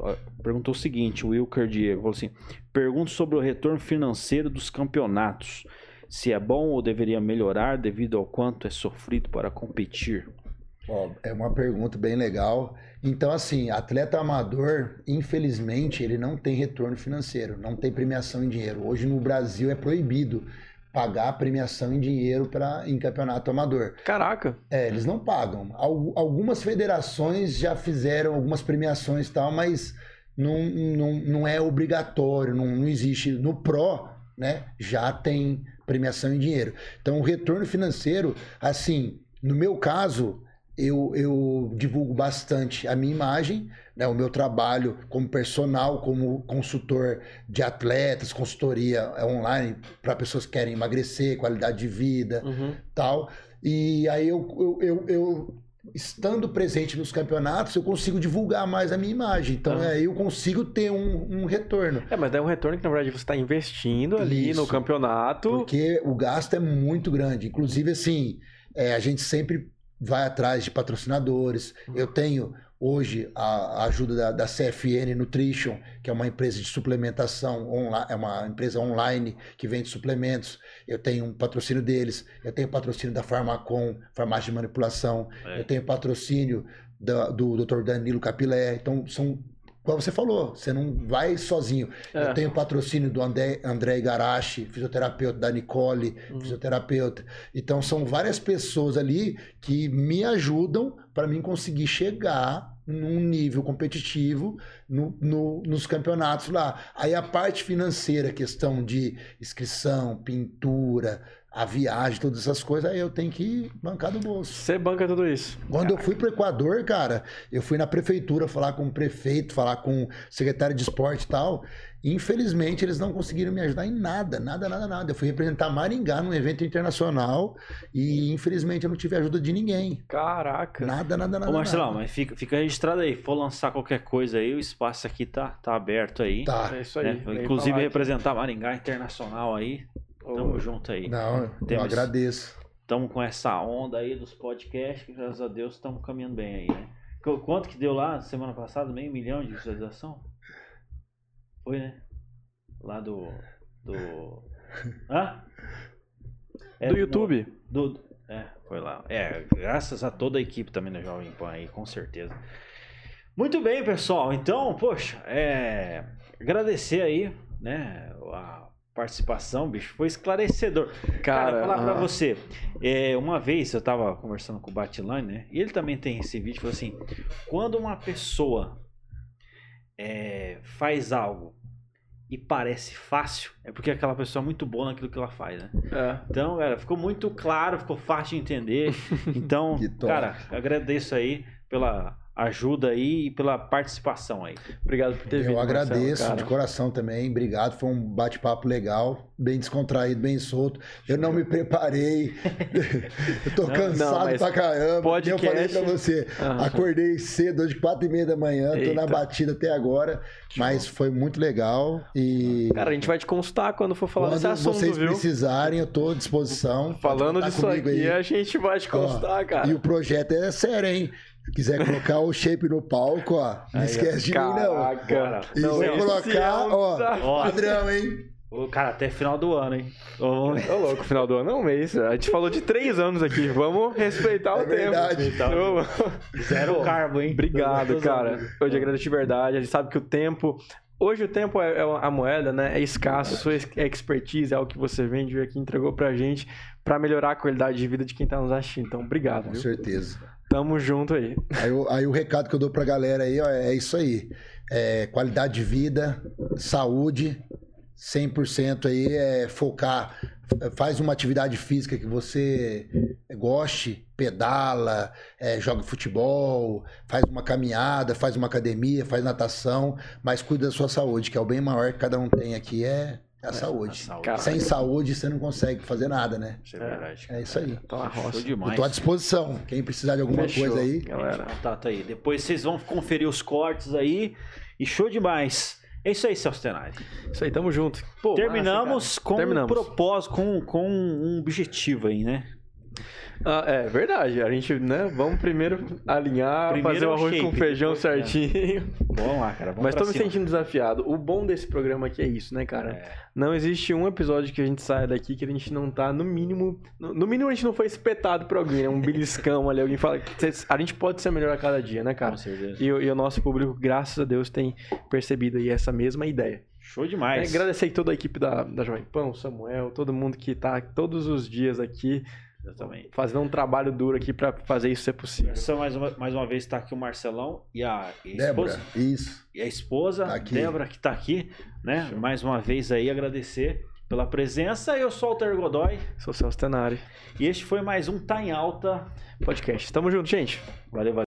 S1: Perguntou o seguinte: o Wilker Diego falou assim: pergunto sobre o retorno financeiro dos campeonatos. Se é bom ou deveria melhorar devido ao quanto é sofrido para competir?
S3: Ó, é uma pergunta bem legal. Então, assim, atleta amador, infelizmente, ele não tem retorno financeiro, não tem premiação em dinheiro. Hoje no Brasil é proibido pagar premiação em dinheiro para em campeonato amador.
S2: Caraca.
S3: É, eles não pagam. Algumas federações já fizeram algumas premiações e tal, mas não, não, não é obrigatório, não, não existe. No Pro, né, já tem premiação em dinheiro. Então, o retorno financeiro, assim, no meu caso, eu, eu divulgo bastante a minha imagem, né, o meu trabalho como personal, como consultor de atletas, consultoria online para pessoas que querem emagrecer, qualidade de vida, uhum. tal. E aí eu, eu, eu, eu, estando presente nos campeonatos, eu consigo divulgar mais a minha imagem. Então, uhum. aí eu consigo ter um, um, retorno.
S2: É, mas é um retorno que, na verdade, você está investindo ali Isso, no campeonato.
S3: Porque o gasto é muito grande. Inclusive, assim, é, a gente sempre vai atrás de patrocinadores. Uhum. Eu tenho hoje a, ajuda da, da, CFN Nutrition, que é uma empresa de suplementação, online, é uma empresa online que vende suplementos. Eu tenho um patrocínio deles, eu tenho patrocínio da Farmacom, farmácia de manipulação, é. eu tenho patrocínio da, do Dr. Danilo Capilé. Então, são como você falou, você não vai sozinho. É. Eu tenho patrocínio do André, André Igarashi, fisioterapeuta, da Nicole, uhum. fisioterapeuta. Então, são várias pessoas ali que me ajudam para mim conseguir chegar num nível competitivo no, no, nos campeonatos lá. Aí a parte financeira, questão de inscrição, pintura, a viagem, todas essas coisas, aí eu tenho que bancar do bolso.
S2: Você banca tudo isso.
S3: Quando Caraca. eu fui para o Equador, cara, eu fui na prefeitura falar com o prefeito, falar com o secretário de esporte e tal. Infelizmente, eles não conseguiram me ajudar em nada, nada, nada, nada. Eu fui representar Maringá num evento internacional e, infelizmente, eu não tive ajuda de ninguém.
S2: Caraca.
S3: Nada, nada, nada. Ô,
S1: Marcelão, nada. mas fica, fica registrado aí. For lançar qualquer coisa aí, o espaço aqui tá, tá aberto aí.
S3: Tá.
S1: É isso aí. Né? Inclusive, representar Maringá Internacional aí. Tamo junto aí.
S3: Não, Temos, eu agradeço.
S1: Estamos com essa onda aí dos podcasts, que graças a Deus estamos caminhando bem aí, né? Quanto que deu lá semana passada? Meio milhão de visualização? Foi, né? Lá do. Do. Hã?
S2: É, do YouTube.
S1: Do, do, é, foi lá. É, graças a toda a equipe também da Jovem Pan aí, com certeza. Muito bem, pessoal. Então, poxa, é. Agradecer aí, né? A participação, bicho, foi esclarecedor. Cara, Cara falar pra você, é, uma vez eu tava conversando com o Batilane, né? E ele também tem esse vídeo, falou assim, quando uma pessoa é, faz algo e parece fácil, é porque aquela pessoa é muito boa naquilo que ela faz, né? É. Então, cara, ficou muito claro, ficou fácil de entender. Então, cara, agradeço aí pela ajuda aí e pela participação aí.
S2: Obrigado por ter
S3: Eu
S2: vindo.
S3: Eu agradeço Marcelo, de coração também. Obrigado. Foi um bate-papo legal, bem descontraído, bem solto. Eu não me preparei. eu tô não, cansado não, pra caramba. Podcast... Eu falei pra você. Uhum. Acordei cedo, hoje, quatro e meia da manhã. Eita. Tô na batida até agora. Mas foi muito legal. E.
S2: Cara, a gente vai te consultar quando for falar quando desse assunto,
S3: vocês
S2: viu?
S3: precisarem, eu tô à disposição.
S2: Falando disso aqui, aí. a gente vai te consultar, cara.
S3: E o projeto é sério, hein? Quiser colocar o shape no palco, ó, não Aí, esquece de mim, não.
S2: Cara.
S3: E não, vou colocar, ó, ó, padrão, hein?
S1: Cara, até final do ano, hein?
S2: Ô, Ô louco, final do ano é um mês. A gente falou de três anos aqui. Vamos respeitar é o
S3: verdade.
S2: tempo. Então,
S1: Zero carbo, hein?
S2: Obrigado, cara. Hoje agradeço de verdade. A gente sabe que o tempo. Hoje o tempo é, é a moeda, né? É escasso, sua expertise é o que você vende aqui entregou pra gente para melhorar a qualidade de vida de quem tá nos assistindo. Então, obrigado.
S3: Com
S2: viu?
S3: certeza.
S2: Tamo junto aí.
S3: Aí, aí, o recado que eu dou pra galera aí ó, é isso aí. É, qualidade de vida, saúde, 100% aí é focar. Faz uma atividade física que você goste, pedala, é, joga futebol, faz uma caminhada, faz uma academia, faz natação, mas cuida da sua saúde, que é o bem maior que cada um tem aqui, é é a saúde. A saúde. Sem saúde você não consegue fazer nada, né?
S1: Isso é verdade.
S3: É, é isso aí.
S2: Tá roça.
S3: demais. Eu tô à disposição. Quem precisar de alguma Fechou, coisa aí.
S1: Galera, contato aí. Depois vocês vão conferir os cortes aí. E show demais. É isso aí, Celso Tenari.
S2: Isso aí, tamo junto.
S1: Pô, Terminamos massa, com Terminamos. um propósito, com, com um objetivo aí, né?
S2: Ah, é verdade. A gente, né? Vamos primeiro alinhar, primeiro fazer o arroz shape, com feijão depois, certinho.
S1: Né? Vamos lá, cara. Vamos
S2: Mas tô me sentindo desafiado. O bom desse programa aqui é isso, né, cara? É. Não existe um episódio que a gente saia daqui que a gente não tá, no mínimo. No, mínimo a gente não foi espetado por alguém, né? Um beliscão ali. Alguém fala que a gente pode ser melhor a cada dia, né, cara? Com certeza. E, e o nosso público, graças a Deus, tem percebido aí essa mesma ideia.
S1: Show demais.
S2: É, agradecer toda a equipe da, da Jovem Pan, o Samuel, todo mundo que tá todos os dias aqui Exatamente. Fazendo um trabalho duro aqui para fazer isso ser possível.
S1: Só mais uma, mais uma vez está aqui o Marcelão e a,
S3: e a esposa. Isso.
S1: E a esposa, tá Débora, que está aqui, né? Show. Mais uma vez aí agradecer. pela presença. Eu sou o Alter Godoy.
S2: Sou o Celso Tenari.
S1: E este foi mais um Tá em Alta
S2: Podcast. Tamo junto, gente.
S1: Valeu, valeu.